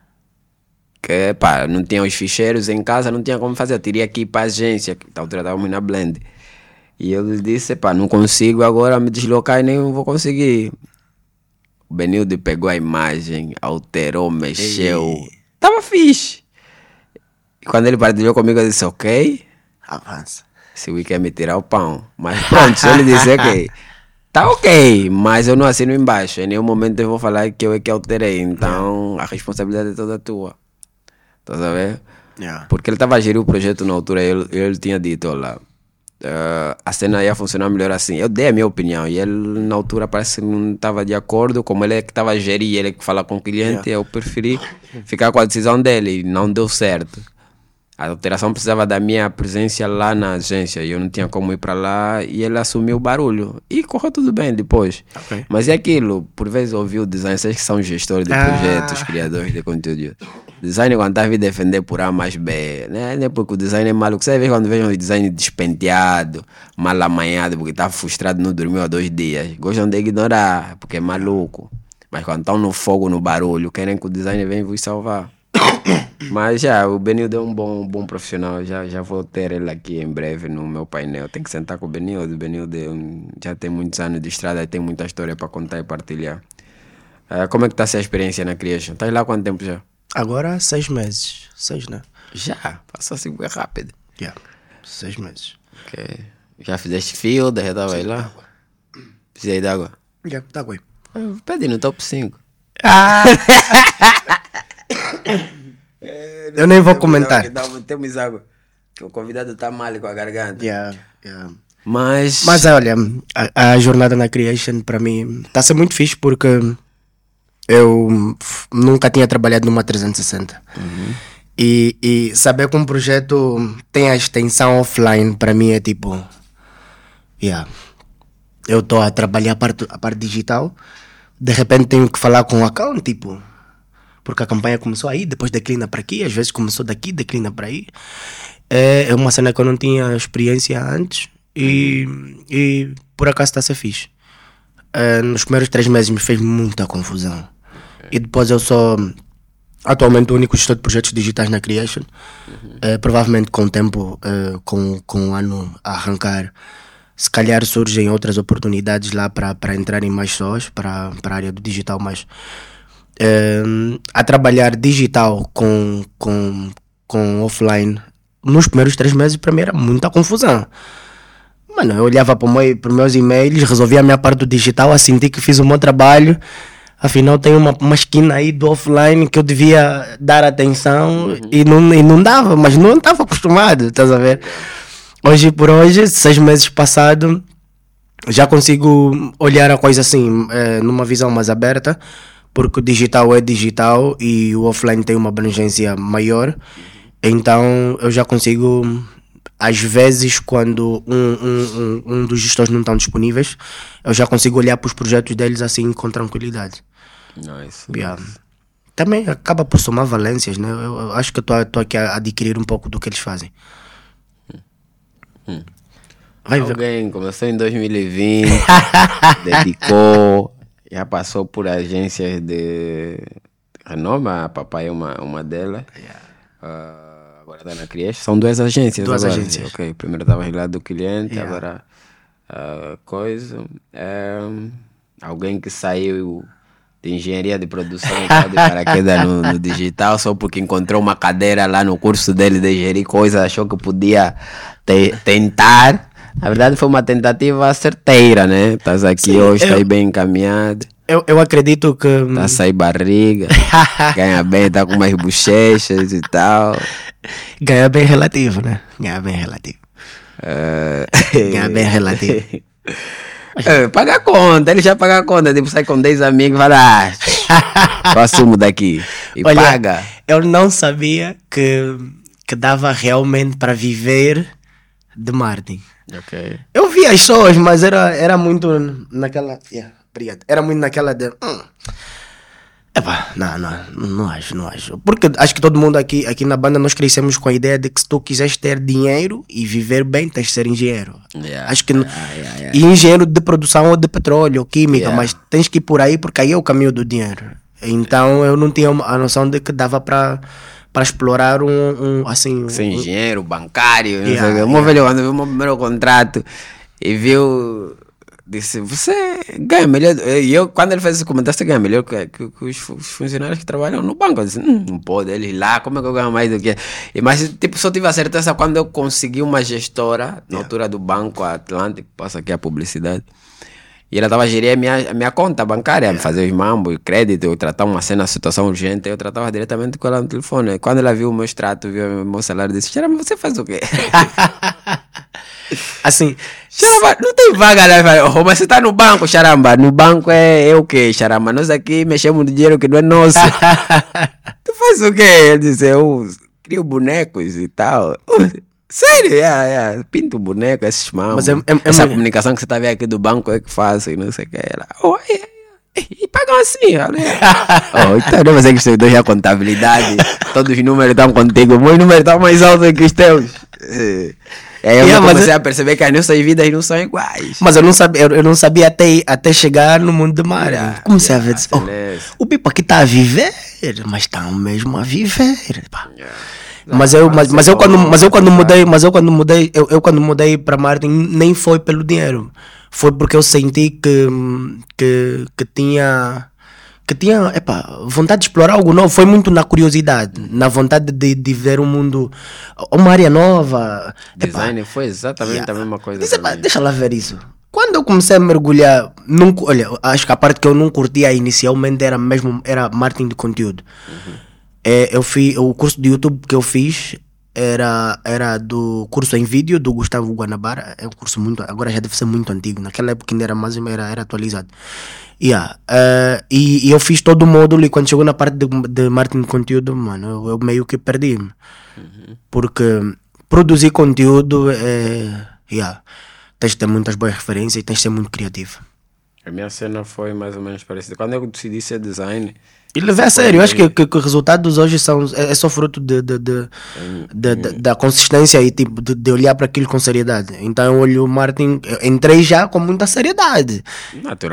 que pá, não tinha os ficheiros em casa, não tinha como fazer. Eu teria que ir para a agência, que tá estávamos na Blend. E eu lhe disse, pá, não consigo agora me deslocar e nem vou conseguir. O Benilde pegou a imagem, alterou, mexeu. Tava fixe. E quando ele partilhou comigo, eu disse, ok,
Avança.
se o quer me tirar o pão. Mas pronto, se ele disse, ok, tá ok, mas eu não assino embaixo. Em nenhum momento eu vou falar que eu é que alterei. Então a responsabilidade é toda tua. Tá sabendo?
Yeah.
Porque ele estava a gerir o projeto na altura e ele, ele tinha dito, olha, eh, a cena ia funcionar melhor assim. Eu dei a minha opinião e ele na altura parece que não estava de acordo, como ele é que estava a gerir, ele é que fala com o cliente, eu preferi ficar com a decisão dele e não deu certo. A alteração precisava da minha presença lá na agência e eu não tinha como ir para lá e ele assumiu o barulho. E correu tudo bem depois.
Ok.
Mas é aquilo, por vezes ouvi o design, vocês que são gestores de
Ah.
projetos, criadores de conteúdo. Design quando está a vir defender por A mais B, né? Não é porque o design é maluco. Você vê quando vejam o design despenteado, mal amanhado, porque está frustrado, não dormiu há dois dias. Gostam de ignorar, porque é maluco. Mas quando estão no fogo, no barulho, querem que o design venha vos salvar. Mas já, o Benildo é um bom, bom profissional. Já, já vou ter ele aqui em breve no meu painel. Tem que sentar com o Benildo. O Benildo é já tem muitos anos de estrada e tem muita história para contar e partilhar. Ah, como é que está a experiência na Creation? Estás lá há quanto tempo já?
Agora seis meses. Seis, né?
Já, passou assim bem rápido.
Yeah. Seis meses.
Ok. Já fizeste field, já estava aí lá? Precisei de água.
Yeah, bem.
Ah, Pede no top 5.
Ah! Eu nem vou comentar.
Temos água. Que o convidado está mal com a garganta.
Yeah, yeah.
Mas.
Mas olha, a, a jornada na Creation para mim está a ser muito fixe porque eu nunca tinha trabalhado numa 360. E, e saber que um projeto tem a extensão offline para mim é tipo. Yeah. Eu estou a trabalhar a parte, a parte digital, de repente tenho que falar com o account, tipo. Porque a campanha começou aí, depois declina para aqui, às vezes começou daqui, declina para aí. É, é uma cena que eu não tinha experiência antes E, e por acaso está a ser fixe. Eh, nos primeiros três meses me fez muita confusão. E depois eu sou atualmente o único gestor de projetos digitais na Creation. Eh, provavelmente com o tempo, eh, com, com o ano a arrancar, se calhar surgem outras oportunidades lá para entrarem mais sós para a área do digital, mas eh, a trabalhar digital com, com, com offline nos primeiros três meses para mim era muita confusão. Mano, eu olhava para os meus e-mails, resolvia a minha parte do digital, a sentir que fiz um bom trabalho. Afinal, tem uma, uma esquina aí do offline que eu devia dar atenção e, não, e não dava, mas não estava acostumado, estás a ver? Hoje por hoje, seis meses passado, já consigo olhar a coisa assim, eh, numa visão mais aberta, porque o digital é digital e o offline tem uma abrangência maior. Então eu já consigo, às vezes, quando um, um, um, um dos gestores não estão disponíveis, eu já consigo olhar para os projetos deles assim com tranquilidade.
Nice.
Yeah. Também acaba por somar valências, né? Eu, eu acho que eu estou aqui a adquirir um pouco do que eles fazem. Vai ver.
Alguém começou em 2020, dedicou, já passou por agências de renome, a Papai é uma, uma delas. Ah, agora está na Crieste. São duas agências
Duas
agora.
agências.
Ok, primeiro estava lá do cliente,
Yeah.
agora ah, coisa. É, alguém que saiu de engenharia de produção e de paraquedas no, no digital só porque encontrou uma cadeira lá no curso dele de gerir coisas, achou que podia te- tentar. Na verdade foi uma tentativa certeira, né? Estás aqui
Sim,
hoje,
eu-
está aí bem encaminhado.
Eu, eu acredito que.
Tá a sair barriga, ganha bem, tá com umas bochechas e tal.
Ganhar bem relativo, né? Ganhar bem relativo.
É,
Ganhar bem relativo.
É, paga a conta, ele já paga a conta, tipo, sai com 10 amigos e fala, ah, eu assumo daqui. E
Olha,
paga.
Eu não sabia que, que dava realmente para viver de marketing.
Ok.
Eu vi as pessoas, mas era, era muito naquela. Yeah, obrigado. Era muito naquela de. Hum. Epá, não, não, não acho, não acho. Porque acho que todo mundo aqui, aqui na banda nós crescemos com a ideia de que se tu quiseres ter dinheiro e viver bem, tens de ser engenheiro.
Yeah,
Acho que. não-
yeah, yeah.
E engenheiro de produção ou de petróleo, ou química, mas tens que ir por aí porque aí é o caminho do dinheiro. Então eu não tinha a noção de que dava para para explorar um, um assim.
Ser
um-
engenheiro, bancário, não
Yeah,
sei o quê. O
yeah.
quando viu o meu primeiro contrato e viu, disse, você ganha melhor. E eu, quando ele fez esse comentário, você ganha melhor que, que- que os, fu- os funcionários que trabalham no banco. Eu disse, "Hum, não pode, eles lá, como é que eu ganho mais do que. E, mas, tipo, só tive a certeza quando eu consegui uma gestora, na altura do Banco Atlântico, passa aqui a publicidade. E ela estava a gerir a minha, a minha conta bancária, fazer os mambos, crédito, eu tratar uma cena, situação urgente, eu tratava diretamente com ela no telefone. Quando ela viu o meu extrato, viu o meu salário, disse: Xarama, você faz o quê?
Assim,
Xaramba, não tem vaga lá. "Oh, mas você está no banco, Xaramba. No banco é, é o quê, Xaramba? Nós aqui mexemos no dinheiro que não é nosso. tu faz o quê? Ele disse: Eu crio bonecos e tal. Sério, yeah, yeah. pinto boneco, esses mambos.
Mas é- é- é
Essa
uma-
comunicação que você está vendo aqui do banco é que faço e não sei o que. Ela, oh, é, é, e pagam assim, olha. oh, então não sei que os dois já contabilidade, todos os números estão contigo, meus números estão mais altos que os teus. É. E aí eu
Yeah,
comecei
é-
a perceber que as nossas vidas não são iguais.
Mas eu não sabia, eu, eu não sabia até, até chegar no mundo de mar.
Yeah,
Comecei
yeah,
a ver, oh, o Pipo aqui está a viver, mas está mesmo a viver. pá.
Yeah.
Mas eu, mas, mas eu quando, mas eu quando mudei, mas eu quando mudei, eu, eu quando mudei para marketing nem foi pelo dinheiro, foi porque eu senti que que, que tinha que tinha, epá, vontade de explorar algo novo, foi muito na curiosidade, na vontade de, de ver um mundo, uma área nova.
Design foi exatamente a mesma coisa.
"Epá,
mim.
deixa lá ver isso. Quando eu comecei a mergulhar, não, cu- olha, acho que a parte que eu não curtia inicialmente era mesmo era marketing de conteúdo. É, eu fiz o curso de YouTube que eu fiz era era do curso em vídeo do Gustavo Guanabara. É um curso muito agora já deve ser muito antigo. Naquela época ainda era mais era, era atualizado. Yeah, eh, e, e eu fiz todo o módulo e quando chegou na parte de, de marketing de conteúdo, mano, eu, eu meio que perdi-me. Porque produzir conteúdo é. Yeah, tens de ter muitas boas referências e tens de ser muito criativo.
A minha cena foi mais ou menos parecida. Quando eu decidi ser design,
E levei a sério, eu acho que, que, que os resultados hoje são é, é só fruto de, de, de, de, de- da consistência e tipo, de, de olhar para aquilo com seriedade. Então eu olho o marketing, eu entrei já com muita seriedade.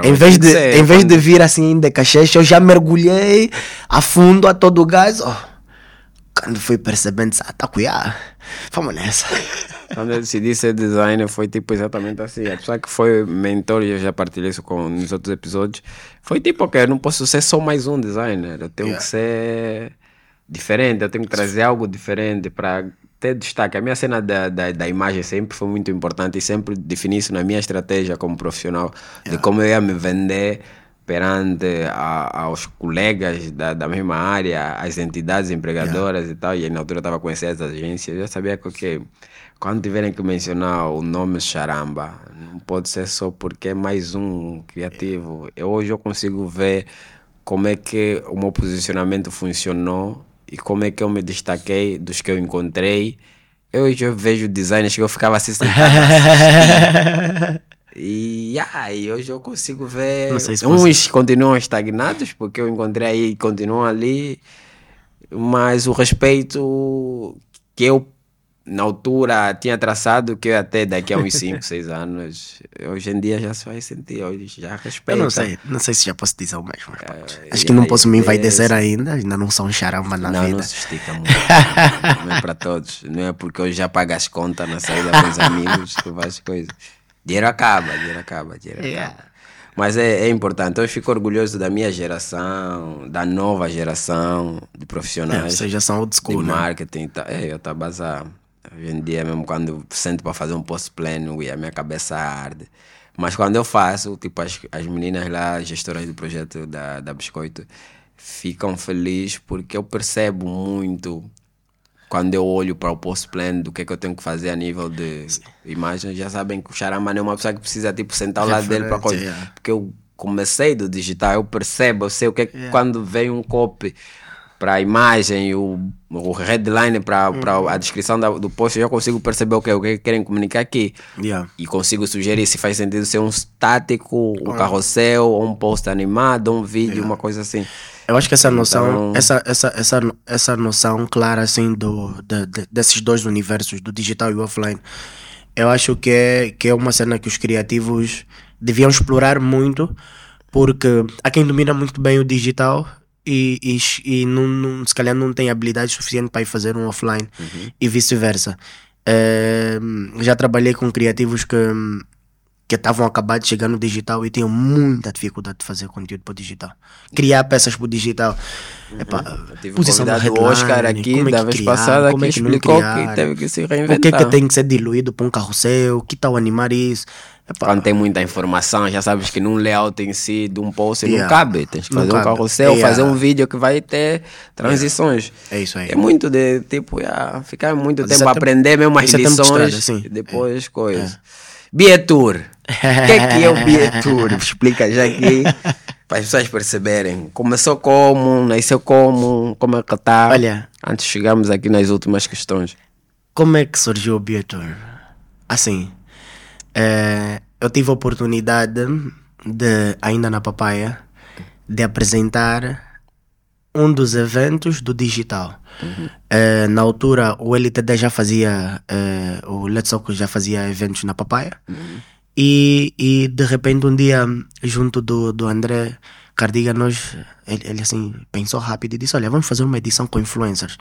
Em vez, de,
ser,
em vez de vir assim de cacheche, eu já mergulhei a fundo a todo o gás. Oh, quando fui percebendo, ah, tá cuiá, vamos nessa.
Quando eu decidi ser designer foi tipo exatamente assim. A pessoa que foi mentor, e eu já partilhei isso com, nos outros episódios, foi tipo, ok, eu não posso ser só mais um designer, eu tenho
Yeah.
que ser diferente, eu tenho que trazer algo diferente para ter destaque. A minha cena da, da, da imagem sempre foi muito importante e sempre defini isso na minha estratégia como profissional, de como eu ia me vender perante a- aos colegas da, da mesma área, as entidades empregadoras e tal, e aí na altura eu estava a conhecer as agências, eu sabia que, ok, quando tiverem que mencionar o nome Charamba, não pode ser só porque é mais um criativo. Eu, hoje eu consigo ver como é que o meu posicionamento funcionou e como é que eu me destaquei dos que eu encontrei. Eu hoje eu vejo designers que eu ficava assim sentado e, e hoje eu consigo ver
se
uns
você-
continuam estagnados porque eu encontrei aí e continuam ali, mas o respeito que eu na altura tinha traçado que eu até daqui a uns 5, 6 anos, hoje em dia já se vai sentir, hoje já
Eu
respeita.
não sei, não sei se já posso dizer o mesmo.
É,
Acho que não
aí,
posso me
é
envaidecer
esse.
ainda, ainda não sou um charamba na
Não,
vida.
não se estica muito. não é para todos. Não é porque eu já pago as contas na saída com os amigos que faz coisas. Dinheiro acaba, dinheiro acaba, dinheiro
Yeah.
acaba. Mas é, é importante. Eu fico orgulhoso da minha geração, da nova geração de
É,
profissionais
vocês já são old
de
school, né?
marketing. tal. É, eu estou a. Hoje em dia, mesmo quando sento para fazer um post plano, e a minha cabeça arde. Mas quando eu faço, tipo, as, as meninas lá, gestoras do projeto da, da Biscoito, ficam felizes porque eu percebo muito quando eu olho para o post plan do que é que eu tenho que fazer a nível de imagem, já sabem que o Charama não é uma pessoa que precisa tipo sentar ao lado dele para coisa.
Yeah.
Porque eu comecei do digital, eu percebo, eu sei o que é que quando vem um copy para a imagem, o, o headline para
Uhum.
a descrição da- do post, eu já consigo perceber o que, o que que querem comunicar aqui.
Yeah.
E consigo sugerir se faz sentido ser um estático, um carrossel, ou um post animado, um vídeo, uma coisa assim.
Eu acho que essa noção,
Então-
essa, essa, essa, essa noção clara assim do, de- de- desses dois universos, do digital e o offline, eu acho que é, que é uma cena que os criativos deviam explorar muito, porque há quem domina muito bem o digital e, e, e não, não- se calhar não tem habilidade suficiente para ir fazer um offline e vice-versa. Eh, já trabalhei com criativos que que estavam acabados de chegar no digital e tinham muita dificuldade de fazer conteúdo para o digital. Criar peças para o digital. Epá,
Eu tive um
posição
o
headline,
Oscar, aqui,
como é
da vez
criar,
passada,
como é que
explicou
criar,
que teve que se
O que é
reinventar.
que tem que ser diluído para um carrossel? Que tal animar isso? Epá,
Quando tem muita informação, já sabes que num layout em si de um post não
Yeah.
cabe. Tens que
Não
fazer um
cabe.
carrossel,
Yeah.
fazer um vídeo que vai ter transições.
É isso aí.
É muito de tipo, yeah, ficar muito
Mas
tempo
é
a aprender mesmo as
é
lições e depois coisas. Bietur. O que é que é o Bietur? Explica já aqui para as pessoas perceberem. Começou como, nasceu como, como é que está.
Olha.
Antes de chegarmos aqui nas últimas questões.
Como é que surgiu o Biotour? Assim, eh, eu tive a oportunidade de, ainda na Papaya, de apresentar um dos eventos do digital. Eh, na altura, o LTD já fazia, eh, o Let's Talk já fazia eventos na Papaya. E, e de repente, um dia, junto do, do André Cardiga, nós, ele, ele assim pensou rápido e disse: Olha, vamos fazer uma edição com influencers.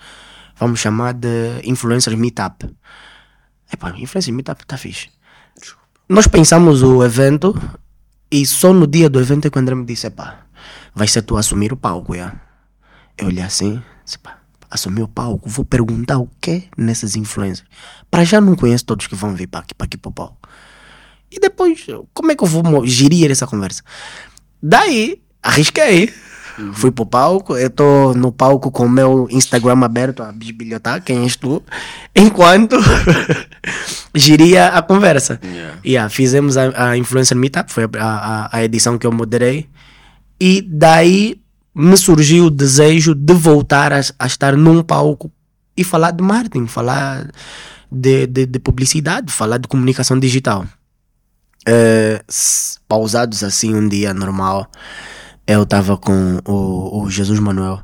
Vamos chamar de Influencers Meetup. Epá, Influencer Meetup tá fixe. Nós pensamos o evento e só no dia do evento é que o André me disse: Epá, vai ser tu assumir o palco, já. Eu olhei assim, disse, pá, assumir o palco, vou perguntar o que nessas influencers. Para já não conheço todos que vão vir para aqui, para aqui para o palco. E depois, como é que eu vou gerir essa conversa? Daí, arrisquei. Fui pro palco, eu tô no palco com o meu Instagram aberto a bisbilhotar, quem és tu, enquanto geria a conversa.
Yeah.
Yeah, fizemos a, a Influencer Meetup, foi a, a, a edição que eu moderei, e daí me surgiu o desejo de voltar a, a estar num palco e falar de marketing, falar de, de, de publicidade, falar de comunicação digital. S- pausados assim um dia normal, eu estava com o, o Jesus Manuel.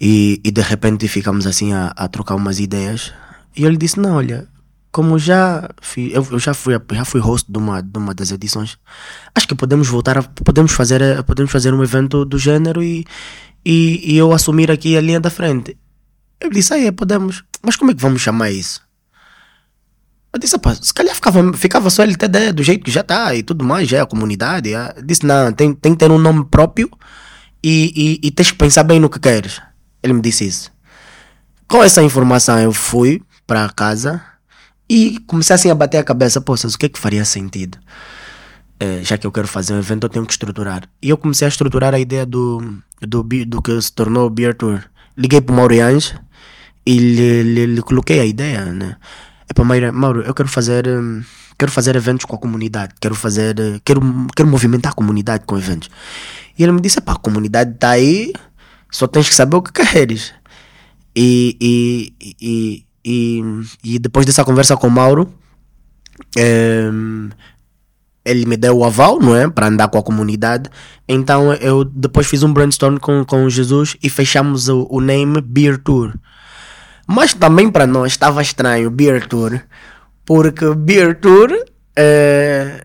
E, e de repente ficamos assim a, a trocar umas ideias. E ele disse, não, olha, como já fui, eu, eu, já fui já fui host de uma, de uma das edições acho que podemos voltar a, podemos fazer podemos fazer um evento do gênero e, e, e eu assumir aqui a linha da frente. Eu disse aí podemos. Mas como é que vamos chamar isso eu disse, se calhar ficava, ficava só LTD do jeito que já está e tudo mais, já é a comunidade. Já. Disse, não, tem, tem que ter um nome próprio e, e, e tens que pensar bem no que queres. Ele me disse isso. Com essa informação eu fui para casa e comecei assim a bater a cabeça, poças, o que é que faria sentido? É, já que eu quero fazer um evento, eu tenho que estruturar. E eu comecei a estruturar a ideia do, do, do que se tornou o Beer Tour. Liguei para o Mauro e lhe, lhe, lhe coloquei a ideia, né? É para Mauro, Mauro, eu quero fazer, hum, quero fazer eventos com a comunidade, quero fazer, quero, quero movimentar a comunidade com eventos. E ele me disse, pá, a comunidade está aí, só tens que saber o que queres. E, e, e, e, e depois dessa conversa com o Mauro, hum, ele me deu o aval, não é? Para andar com a comunidade. Então eu depois fiz um brainstorm com, com Jesus e fechamos o, o name Beer Tour. Mas também para nós estava estranho Beer Tour, porque Beer Tour é,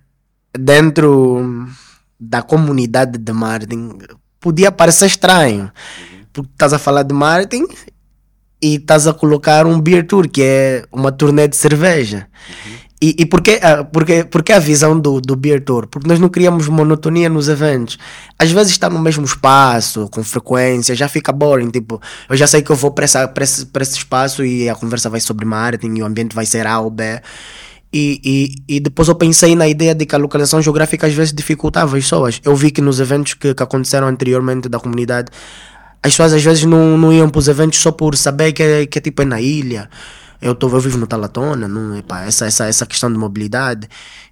dentro da comunidade de Martin podia parecer estranho. Porque estás a falar de Martin e estás a colocar um Beer Tour, que é uma turnê de cerveja. Uhum. E, e porquê, uh, porquê, porquê a visão do, do Beer Tour? Porque nós não criamos monotonia nos eventos. Às vezes está no mesmo espaço, com frequência, já fica boring. Tipo, eu já sei que eu vou para, esse, esse espaço e a conversa vai sobre marketing e o ambiente vai ser A ou B. E, e, e depois eu pensei na ideia de que a localização geográfica às vezes dificultava as pessoas. Eu vi que nos eventos que, que aconteceram anteriormente da comunidade, as pessoas às vezes não, não iam para os eventos só por saber que, que é tipo é na ilha eu, tô, eu vivo no Talatona, não, epá, essa, essa, essa questão de mobilidade.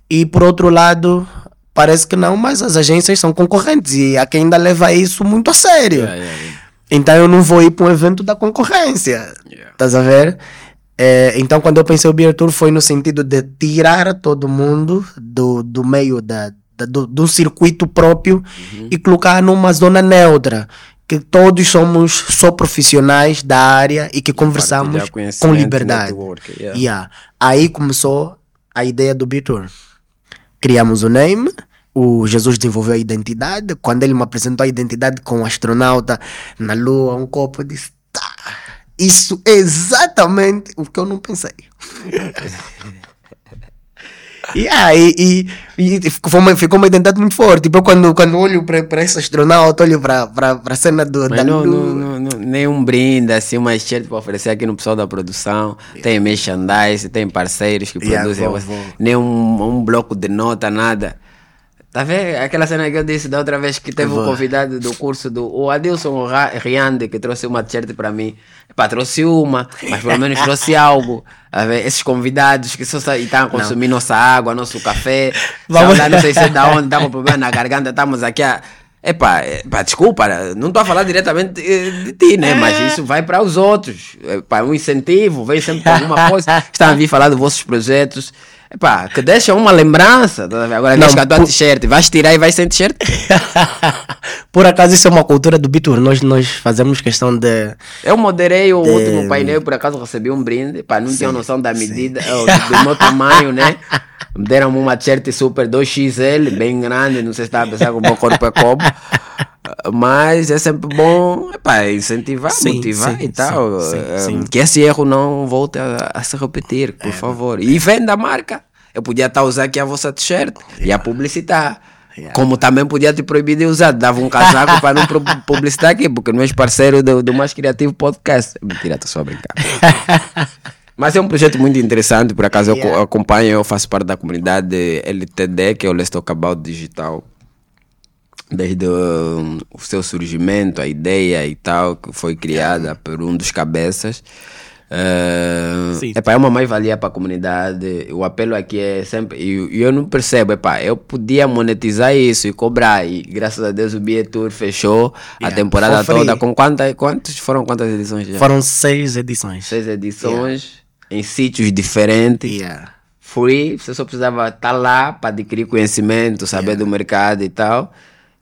E por outro lado, parece que não, mas as agências são concorrentes e há quem ainda leva isso muito a sério. Yeah, yeah, yeah. Então eu não vou ir para um evento da concorrência. Estás a ver? É, então quando eu pensei o Beer Tour foi no sentido de tirar todo mundo do, do meio da, da do, do circuito próprio uhum. e colocar numa zona neutra que todos somos só profissionais da área e que conversamos com liberdade. Network, yeah. Yeah. Aí começou a ideia do Bitur. Criamos o name, o Jesus desenvolveu a identidade. Quando ele me apresentou a identidade com um astronauta na Lua, um copo, eu disse: tá, isso é exatamente o que eu não pensei. Yeah, e, e, e ficou, uma, ficou uma identidade muito forte. Tipo, eu quando, quando olho para esse astronauta, olho para a cena do,
Mas da não, não, não, não, nem um brinde, assim, uma shirt para oferecer aqui no pessoal da produção. Yeah. Tem merchandise, tem parceiros que yeah, produzem. Vou. Nem um, um bloco de nota, nada. Tá vendo? Aquela cena que eu disse da outra vez que teve um convidado do curso do o Adilson Riande que trouxe uma t-shirt para mim. Pá, trouxe uma, mas pelo menos trouxe algo. Tá vendo? Esses convidados que só estão a consumir não. nossa água, nosso café. Vamos lá, não sei se é da onde, está com problema na garganta, estamos aqui a. Epá, epá, desculpa, não estou a falar diretamente de, de ti, né? Mas é. isso vai para os outros. Epá, um incentivo, vem sempre com alguma coisa. Estão a vir falar dos vossos projetos. Epá, que deixa uma lembrança. Tá Agora não, deixa a por... t-shirt, vais tirar e vais sem t-shirt.
por acaso isso é uma cultura do Bitur. Nós, nós fazemos questão de.
Eu moderei o de... último painel, por acaso recebi um brinde. Pá, não sim, tinha noção da medida, do, do meu tamanho, né? Me deram uma t-shirt super 2XL, bem grande. Não sei se estava a pensar que o meu corpo é como. Mas é sempre bom epá, incentivar, sim, motivar sim, e tal. Sim, que esse erro não volte a, a se repetir, por é, favor. E venda a marca. Eu podia estar usando aqui a vossa t-shirt yeah. e a publicitar. Yeah. Como também podia te proibir de usar, dava um casaco para não publicitar aqui, porque não és parceiro do, do Mais Criativo Podcast. Mentira, estou só a brincar. Mas é um projeto muito interessante, por acaso yeah. eu acompanho, eu faço parte da comunidade LTD, que é o Let's Talk About Digital desde o, o seu surgimento, a ideia e tal, que foi criada por um dos cabeças. Uh, epá, é uma mais-valia para a comunidade. O apelo aqui é sempre. E eu, não percebo, epá, eu podia monetizar isso e cobrar. E graças a Deus o Bietur fechou yeah. a temporada toda. Com quantas, quantos foram quantas edições já?
Foram seis edições.
Seis edições yeah. em sítios diferentes.
Yeah.
Free, você só precisava estar lá para adquirir conhecimento, saber do mercado e tal.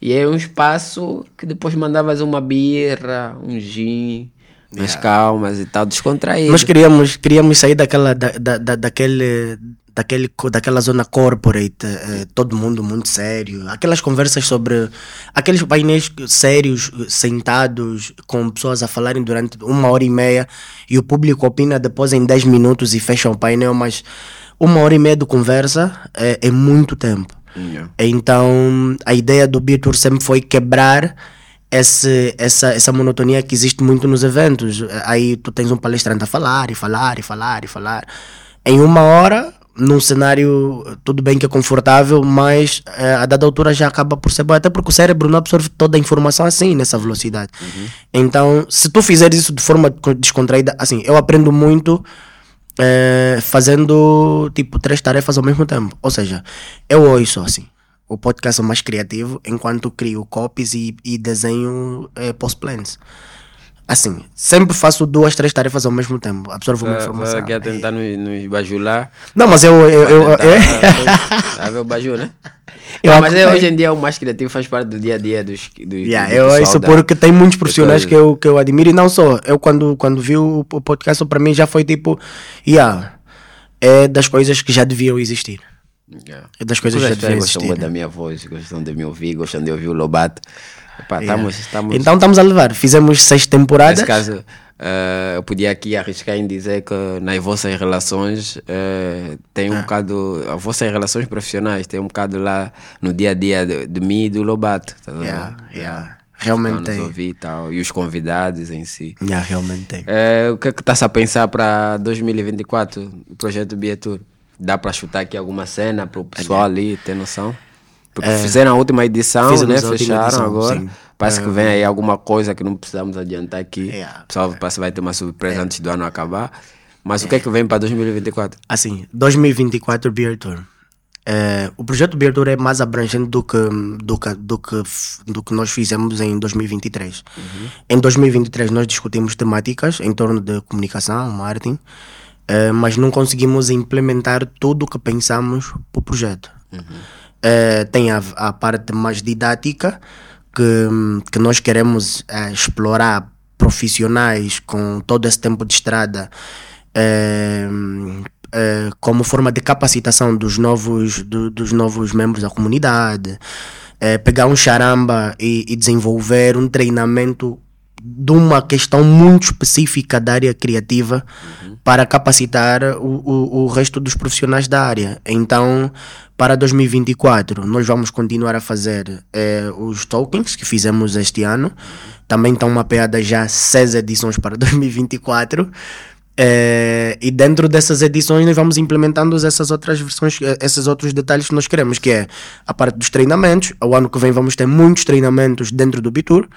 E é um espaço que depois mandavas uma birra, um gin, umas calmas e tal, descontraído.
Nós queríamos, queríamos sair daquela, da, da, da- daquele, daquele, daquela zona corporate, eh, todo mundo muito sério. Aquelas conversas sobre. Aqueles painéis sérios, sentados, com pessoas a falarem durante uma hora e meia e o público opina depois em 10 minutos e fecha o painel, mas uma hora e meia de conversa é, é muito tempo.
Yeah.
Então, a ideia do Beer Tour sempre foi quebrar esse, essa, essa monotonia que existe muito nos eventos. Aí tu tens um palestrante a falar e falar e falar e falar. Em uma hora, num cenário, tudo bem que é confortável, mas eh, a dada altura já acaba por ser bom. Até porque o cérebro não absorve toda a informação assim, nessa velocidade. Então, se tu fizeres isso de forma co- descontraída, assim, eu aprendo muito eh, fazendo tipo três tarefas ao mesmo tempo. Ou seja, eu ouço assim. O podcast é mais criativo enquanto crio copies e, e desenho eh, post-plans. Assim, sempre faço duas, três tarefas ao mesmo tempo. Absorvo uma informação.
A tentar nos, nos bajular.
Não, mas eu. eu, eu, eu,
ver o baju, né?
Eu
mas é,
acompanho.
hoje em dia o mais criativo faz parte do dia a dia dos. Do,
Yeah,
do
eu isso porque tem muitos profissionais que eu, que eu admiro e não só. Eu quando, quando vi o, o podcast para mim já foi tipo, yeah, é das coisas que já deviam existir.
Yeah.
É das coisas que já deviam
gostam
existir.
muito da minha voz, gostam de me ouvir, gostam de ouvir o Lobato. Epá,
Yeah.
estamos, estamos,
Então estamos a levar. Fizemos seis temporadas.
Nesse caso, eh, eu podia aqui arriscar em dizer que nas vossas relações eh, tem
Ah.
um bocado. As vossas relações profissionais tem um bocado lá no dia a dia de, de mim e do Lobato. Tá?
Yeah, yeah.
Yeah.
Realmente tem.
ouvir e tal. E os convidados em si.
Yeah, realmente tem.
Eh, o que é que estás a pensar para 2024, o projeto Bietur? Dá para chutar aqui alguma cena para o pessoal ali ter noção? Porque fizeram a última edição,
É. Fizemos
né? Fecharam
edição,
agora.
sim.
Parece que vem aí alguma coisa que não precisamos adiantar aqui. O pessoal parece que vai ter uma surpresa antes do ano acabar. Mas o que é que vem para 2024?
Assim, 2024 Beer Tour. É, o projeto Beer Tour é mais abrangente do que, do que, do que, do que nós fizemos em 2023. Em 2023 nós discutimos temáticas em torno de comunicação, marketing, é, mas não conseguimos implementar tudo o que pensamos para o projeto. É, tem a, a parte mais didática que, que nós queremos é, explorar profissionais com todo esse tempo de estrada é, como forma de capacitação dos novos, do- dos novos membros da comunidade, pegar um charamba e, e desenvolver um treinamento de uma questão muito específica da área criativa para capacitar o, o, o resto dos profissionais da área. Então, para 2024, nós vamos continuar a fazer eh, os tokens que fizemos este ano. Também estão mapeadas já seis edições para 2024. Eh, e dentro dessas edições nós vamos implementando essas outras versões, eh, esses outros detalhes que nós queremos, que é a parte dos treinamentos. O ano que vem vamos ter muitos treinamentos dentro do Bitur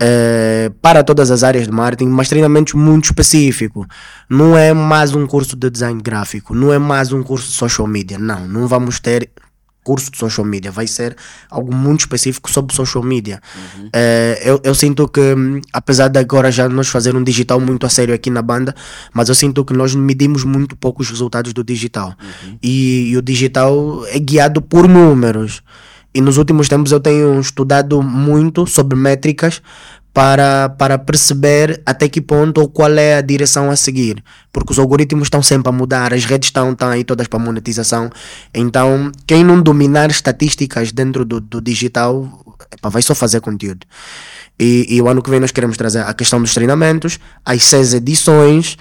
eh, para todas as áreas de marketing, mas treinamentos muito específicos. Não é mais um curso de design gráfico, não é mais um curso de social media. Não, não vamos ter curso de social media, vai ser algo muito específico sobre social media. Eh, eu, eu sinto que, hum, apesar de agora já nós fazer um digital muito a sério aqui na banda, mas eu sinto que nós medimos muito pouco os resultados do digital. E, e o digital é guiado por números. E nos últimos tempos eu tenho estudado muito sobre métricas para, para perceber até que ponto ou qual é a direção a seguir. Porque os algoritmos estão sempre a mudar, as redes estão, estão aí todas para monetização. Então, quem não dominar estatísticas dentro do, do digital epá, vai só fazer conteúdo. E, e o ano que vem nós queremos trazer a questão dos treinamentos, as seis edições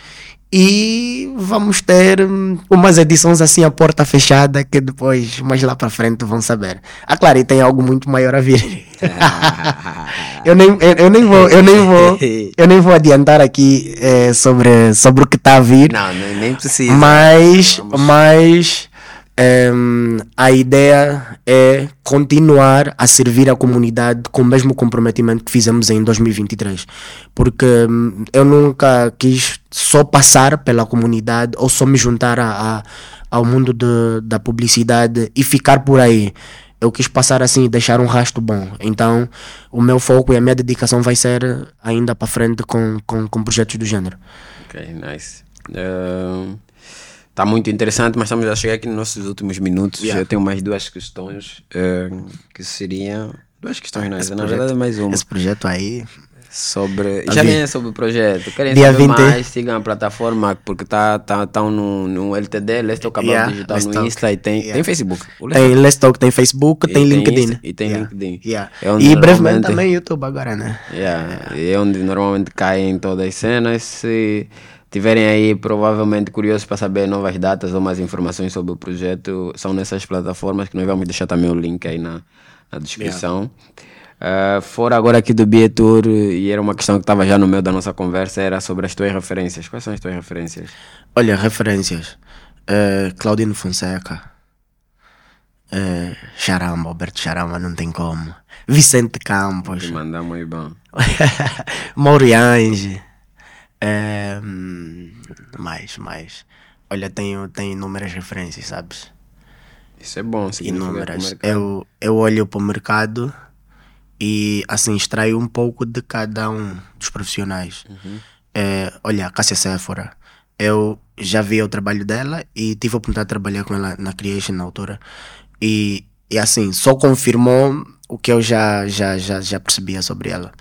e vamos ter hum, umas edições assim a porta fechada que depois, mais lá para frente, vão saber. Ah, claro, e tem algo muito maior a vir. eu, nem, eu, eu nem vou, eu nem vou, eu nem vou adiantar aqui eh, sobre, sobre o que está a vir.
Não, nem, precisa.
Mas, mas em, a ideia é continuar a servir a comunidade com o mesmo comprometimento que fizemos em 2023. Porque hum, eu nunca quis só passar pela comunidade ou só me juntar a, a- ao mundo de- da publicidade e ficar por aí. Eu quis passar assim deixar um rastro bom. Então, o meu foco e a minha dedicação vai ser ainda para frente com, com, com projetos do gênero.
Ok, nice. Está muito interessante, mas estamos a chegar aqui nos nossos últimos minutos.
Yeah.
Eu tenho mais duas questões eh, que seriam duas questões, não, essa, na verdade é mais uma.
Esse projeto aí.
Sobre.
Tá
Já nem é sobre o projeto. Querem
Dia
saber
20.
mais, sigam a plataforma, porque tá, tá, tá no, no LTD, Let's Talk About
Yeah,
Digital
Let's
no
Talk.
Insta e tem,
Yeah.
tem Facebook.
Tem Let's Talk, tem Facebook,
E
tem
tem
LinkedIn.
Insta- e tem
Yeah.
LinkedIn.
Yeah.
É
E brevemente também YouTube agora, né?
É onde normalmente caem todas as cenas. Se tiverem aí provavelmente curiosos para saber novas datas ou mais informações sobre o projeto, são nessas plataformas que nós vamos deixar também o link aí na, na descrição. Ah, fora agora aqui do Bietur, e era uma questão que estava já no meio da nossa conversa, era sobre as tuas referências. Quais são as tuas referências?
Olha, referências. Eh, Claudino Fonseca. Eh, Charamba, Alberto Charamba, não tem como. Vicente Campos.
Mandar muito bom.
Mauriange. É, hum, mais, mais. Olha, tenho, tenho inúmeras referências, sabes?
Isso é bom,
Inúmeras. Eu, eu olho para o mercado e assim extraio um pouco de cada um dos profissionais. É, olha, Cássia Séfora. Eu já vi o trabalho dela e tive a oportunidade de trabalhar com ela na Creation na altura. E, e assim, só confirmou o que eu já, já, já, já percebia sobre ela.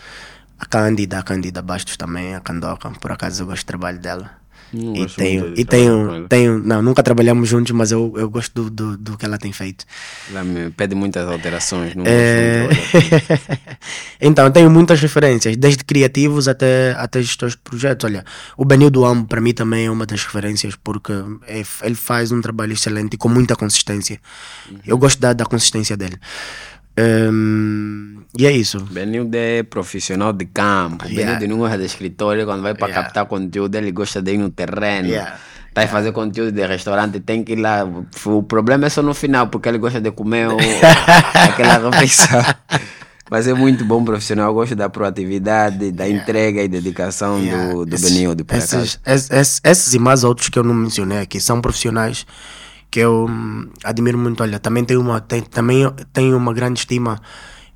A Cândida, a Cândida Bastos também, a Candoca, por acaso eu gosto do trabalho dela.
Não
E tenho, e tenho, tenho, não, nunca trabalhamos juntos, mas eu, eu gosto do, do, do que ela tem feito.
Ela me pede muitas alterações. Não
É... então, tenho muitas referências, desde criativos até, até gestores de projetos. Olha, o Benildo Amo, para mim, também é uma das referências, porque é- ele faz um trabalho excelente e com muita consistência. Eu gosto da, da consistência dele. Ehm, e é isso.
Benilde é profissional de campo.
Yeah.
Benilde não gosta de escritório. Quando vai para
Yeah.
captar conteúdo, ele gosta de ir no terreno.
Yeah.
Tá a fazer conteúdo de restaurante, tem que ir lá. O problema é só no final, porque ele gosta de comer o- aquela refeição. Mas é muito bom profissional. Eu gosto da proatividade, da entrega e dedicação
Yeah.
do, do Benilde,
esses, esses, esses- esses e mais outros que eu não mencionei aqui são profissionais que eu hum, admiro muito. Olha, também tenho uma, tenho, também tenho uma grande estima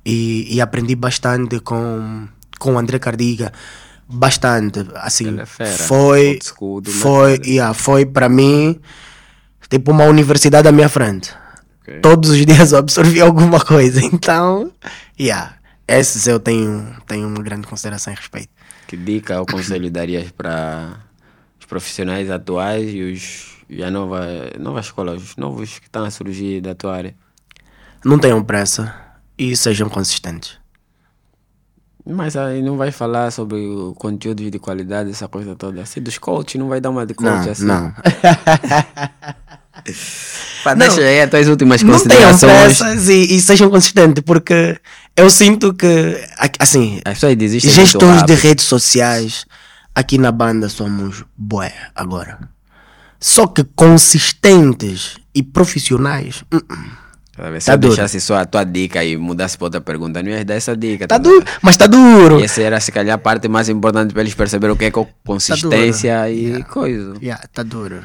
e, e aprendi bastante com, com o André Cardiga. Bastante. Assim,
é fera.
foi,
Old school
foi,
mercado.
yeah, foi para mim tipo uma universidade à minha frente.
Ok.
Todos os dias eu absorvi alguma coisa. Então, yeah, esses eu tenho, tenho uma grande consideração e respeito.
Que dica ou conselho darias para os profissionais atuais e, os, e a nova, nova escola, os novos que estão a surgir da tua área?
Não tenham pressa e sejam consistentes.
Mas aí não vai falar sobre o conteúdo de qualidade, essa coisa toda. Assim, dos coaches, não vai dar uma de coach
Não,
assim.
não.
Pá, deixa aí as tuas últimas
Não tenham
considerações.
pressas e, e sejam consistentes, porque eu sinto que, assim,
As pessoas desistem
gestores de redes sociais, aqui na banda somos bué agora. Só que consistentes e profissionais, hum, hum.
Tá? Se
Tá
eu
duro.
deixasse só a tua dica e mudasse para outra pergunta, não ia dar essa dica.
tá
tá
duro, mas tá duro.
E essa era, se calhar, a parte mais importante para eles perceberem o que é co- consistência e coisa.
Yeah, tá duro.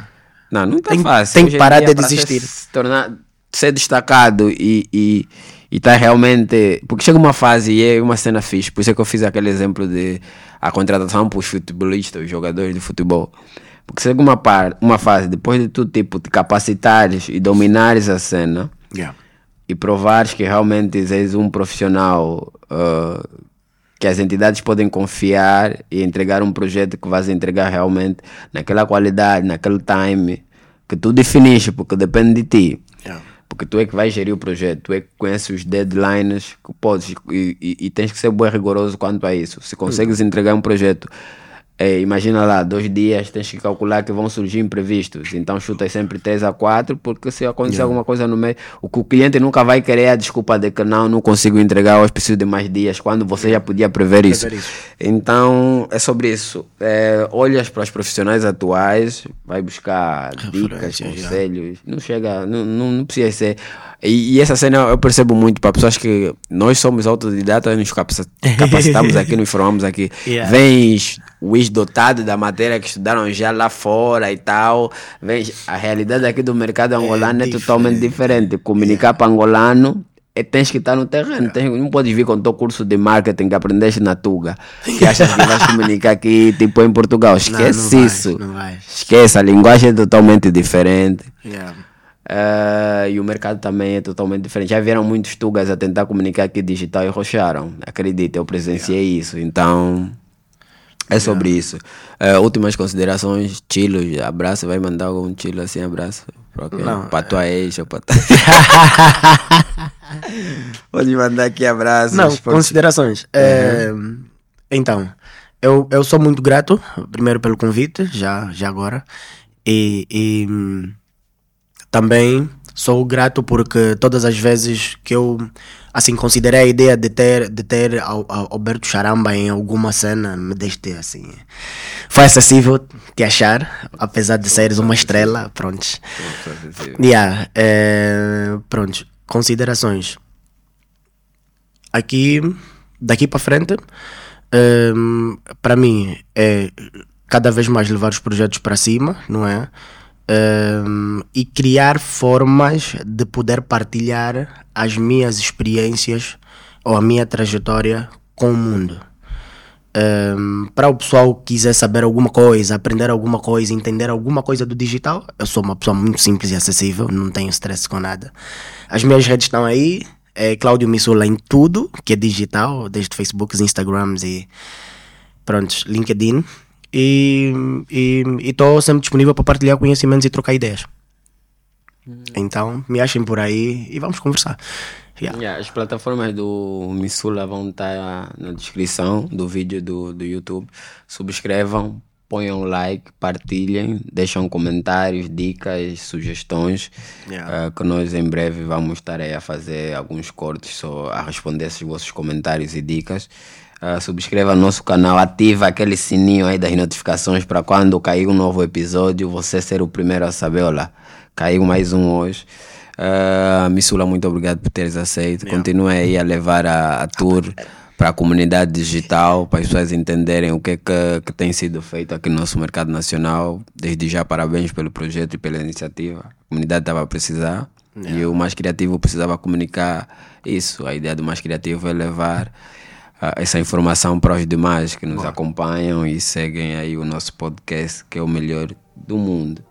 Não, não tá
Tem-
fácil.
tem que parar de desistir.
Ser, se tornar, ser destacado e, e, e tá realmente. Porque chega uma fase e é uma cena fixe. Por isso é que eu fiz aquele exemplo de a contratação para os futebolistas, os jogadores de futebol. Porque chega uma, par, uma fase, depois de tu tipo, te capacitares e dominares a cena
Yeah.
e provares que realmente és um profissional ah, que as entidades podem confiar e entregar um projeto que vais entregar realmente naquela qualidade, naquele time que tu definiste, porque depende de ti.
Yeah.
Porque tu é que vais gerir o projeto, tu é que conheces os deadlines que podes e, e- e tens que ser bem rigoroso quanto a isso. Se consegues entregar um projeto, eh, imagina lá, dois dias tens que calcular que vão surgir imprevistos. Então chutas sempre 3 a 4, porque se acontecer alguma coisa no meio, o que o cliente nunca vai querer é a desculpa de que não, não consigo entregar, hoje preciso de mais dias, quando você já podia prever isso.
Prever isso.
Então é sobre isso. Eh, olhas para os profissionais atuais, vai buscar dicas,
Referências, já.
conselhos. Não chega, não, não, não precisa ser. E, e essa cena eu percebo muito para pessoas que nós somos autodidatas, nos capaci- capacitamos aqui, nos formamos aqui.
Yeah.
Vens os dotados da matéria que estudaram já lá fora e tal. Vens, a realidade aqui do mercado angolano é, totalmente diferente. Comunicar para angolano. É, tens que estar no terreno, tens, não podes vir com o teu curso de marketing que aprendeste na Tuga, que achas que vais comunicar aqui tipo em Portugal.
Não,
Esquece
não vais,
isso.
não vais.
Esquece, a linguagem é totalmente diferente.
Yeah.
Uh, e o mercado também é totalmente diferente. Já vieram muitos tugas a tentar comunicar aqui digital e rocharam. Acredita, eu presenciei yeah. isso. Então, é sobre yeah. isso. Uh, últimas considerações, Tilo, abraço, vai mandar algum Tilo assim, abraço? Para, para tua ex ou para tua... Pode mandar aqui abraços.
Não, considerações. Uhum. É, então, eu, eu sou muito grato, primeiro pelo convite, já, já agora. E, e também sou grato porque todas as vezes que eu assim considerei a ideia de ter de ter Alberto Charamba em alguma cena me deixe assim foi acessível te achar apesar de seres uma estrela pronto. Yeah, é, pronto considerações. Aqui daqui para frente um, para mim é cada vez mais levar os projetos para cima não é um, e criar formas de poder partilhar as minhas experiências ou a minha trajetória com o mundo. Um, para o pessoal que quiser saber alguma coisa, aprender alguma coisa, entender alguma coisa do digital, eu sou uma pessoa muito simples e acessível, não tenho stress com nada. As minhas redes estão aí, é Cláudio Missula em tudo que é digital, desde Facebook, Instagrams e pronto, LinkedIn e estou sempre disponível para partilhar conhecimentos e trocar ideias. Hum. Então, me achem por aí e vamos conversar.
Yeah. Yeah, as plataformas do Missula vão estar na descrição do vídeo do, do YouTube. Subscrevam, ponham like, partilhem, deixam comentários, dicas, sugestões. Yeah. Uh, que nós em breve vamos estar aí a fazer alguns cortes só a responder esses vossos comentários e dicas. Uh, subscreva nosso canal, ativa aquele sininho aí das notificações para quando cair um novo episódio você ser o primeiro a saber. Olha, caiu mais um hoje. Uh, Missula, muito obrigado por teres aceito. Yeah. Continue aí a levar a, a tour para a comunidade digital, para as pessoas entenderem o que, é que, que tem sido feito aqui no nosso mercado nacional. Desde já, parabéns pelo projeto e pela iniciativa. A comunidade estava a precisar. Yeah. E o mais criativo precisava comunicar isso. A ideia do mais criativo é levar essa informação para os demais que nos acompanham e seguem aí o nosso podcast, que é o melhor do mundo.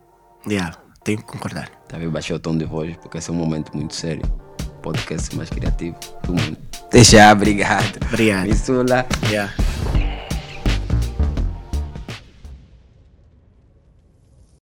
Yeah, tenho que concordar.
Talvez baixei o tom de voz, porque esse é um momento muito sério. Podcast mais criativo do mundo. Deixa, obrigado.
Obrigado.
Missula.
Yeah.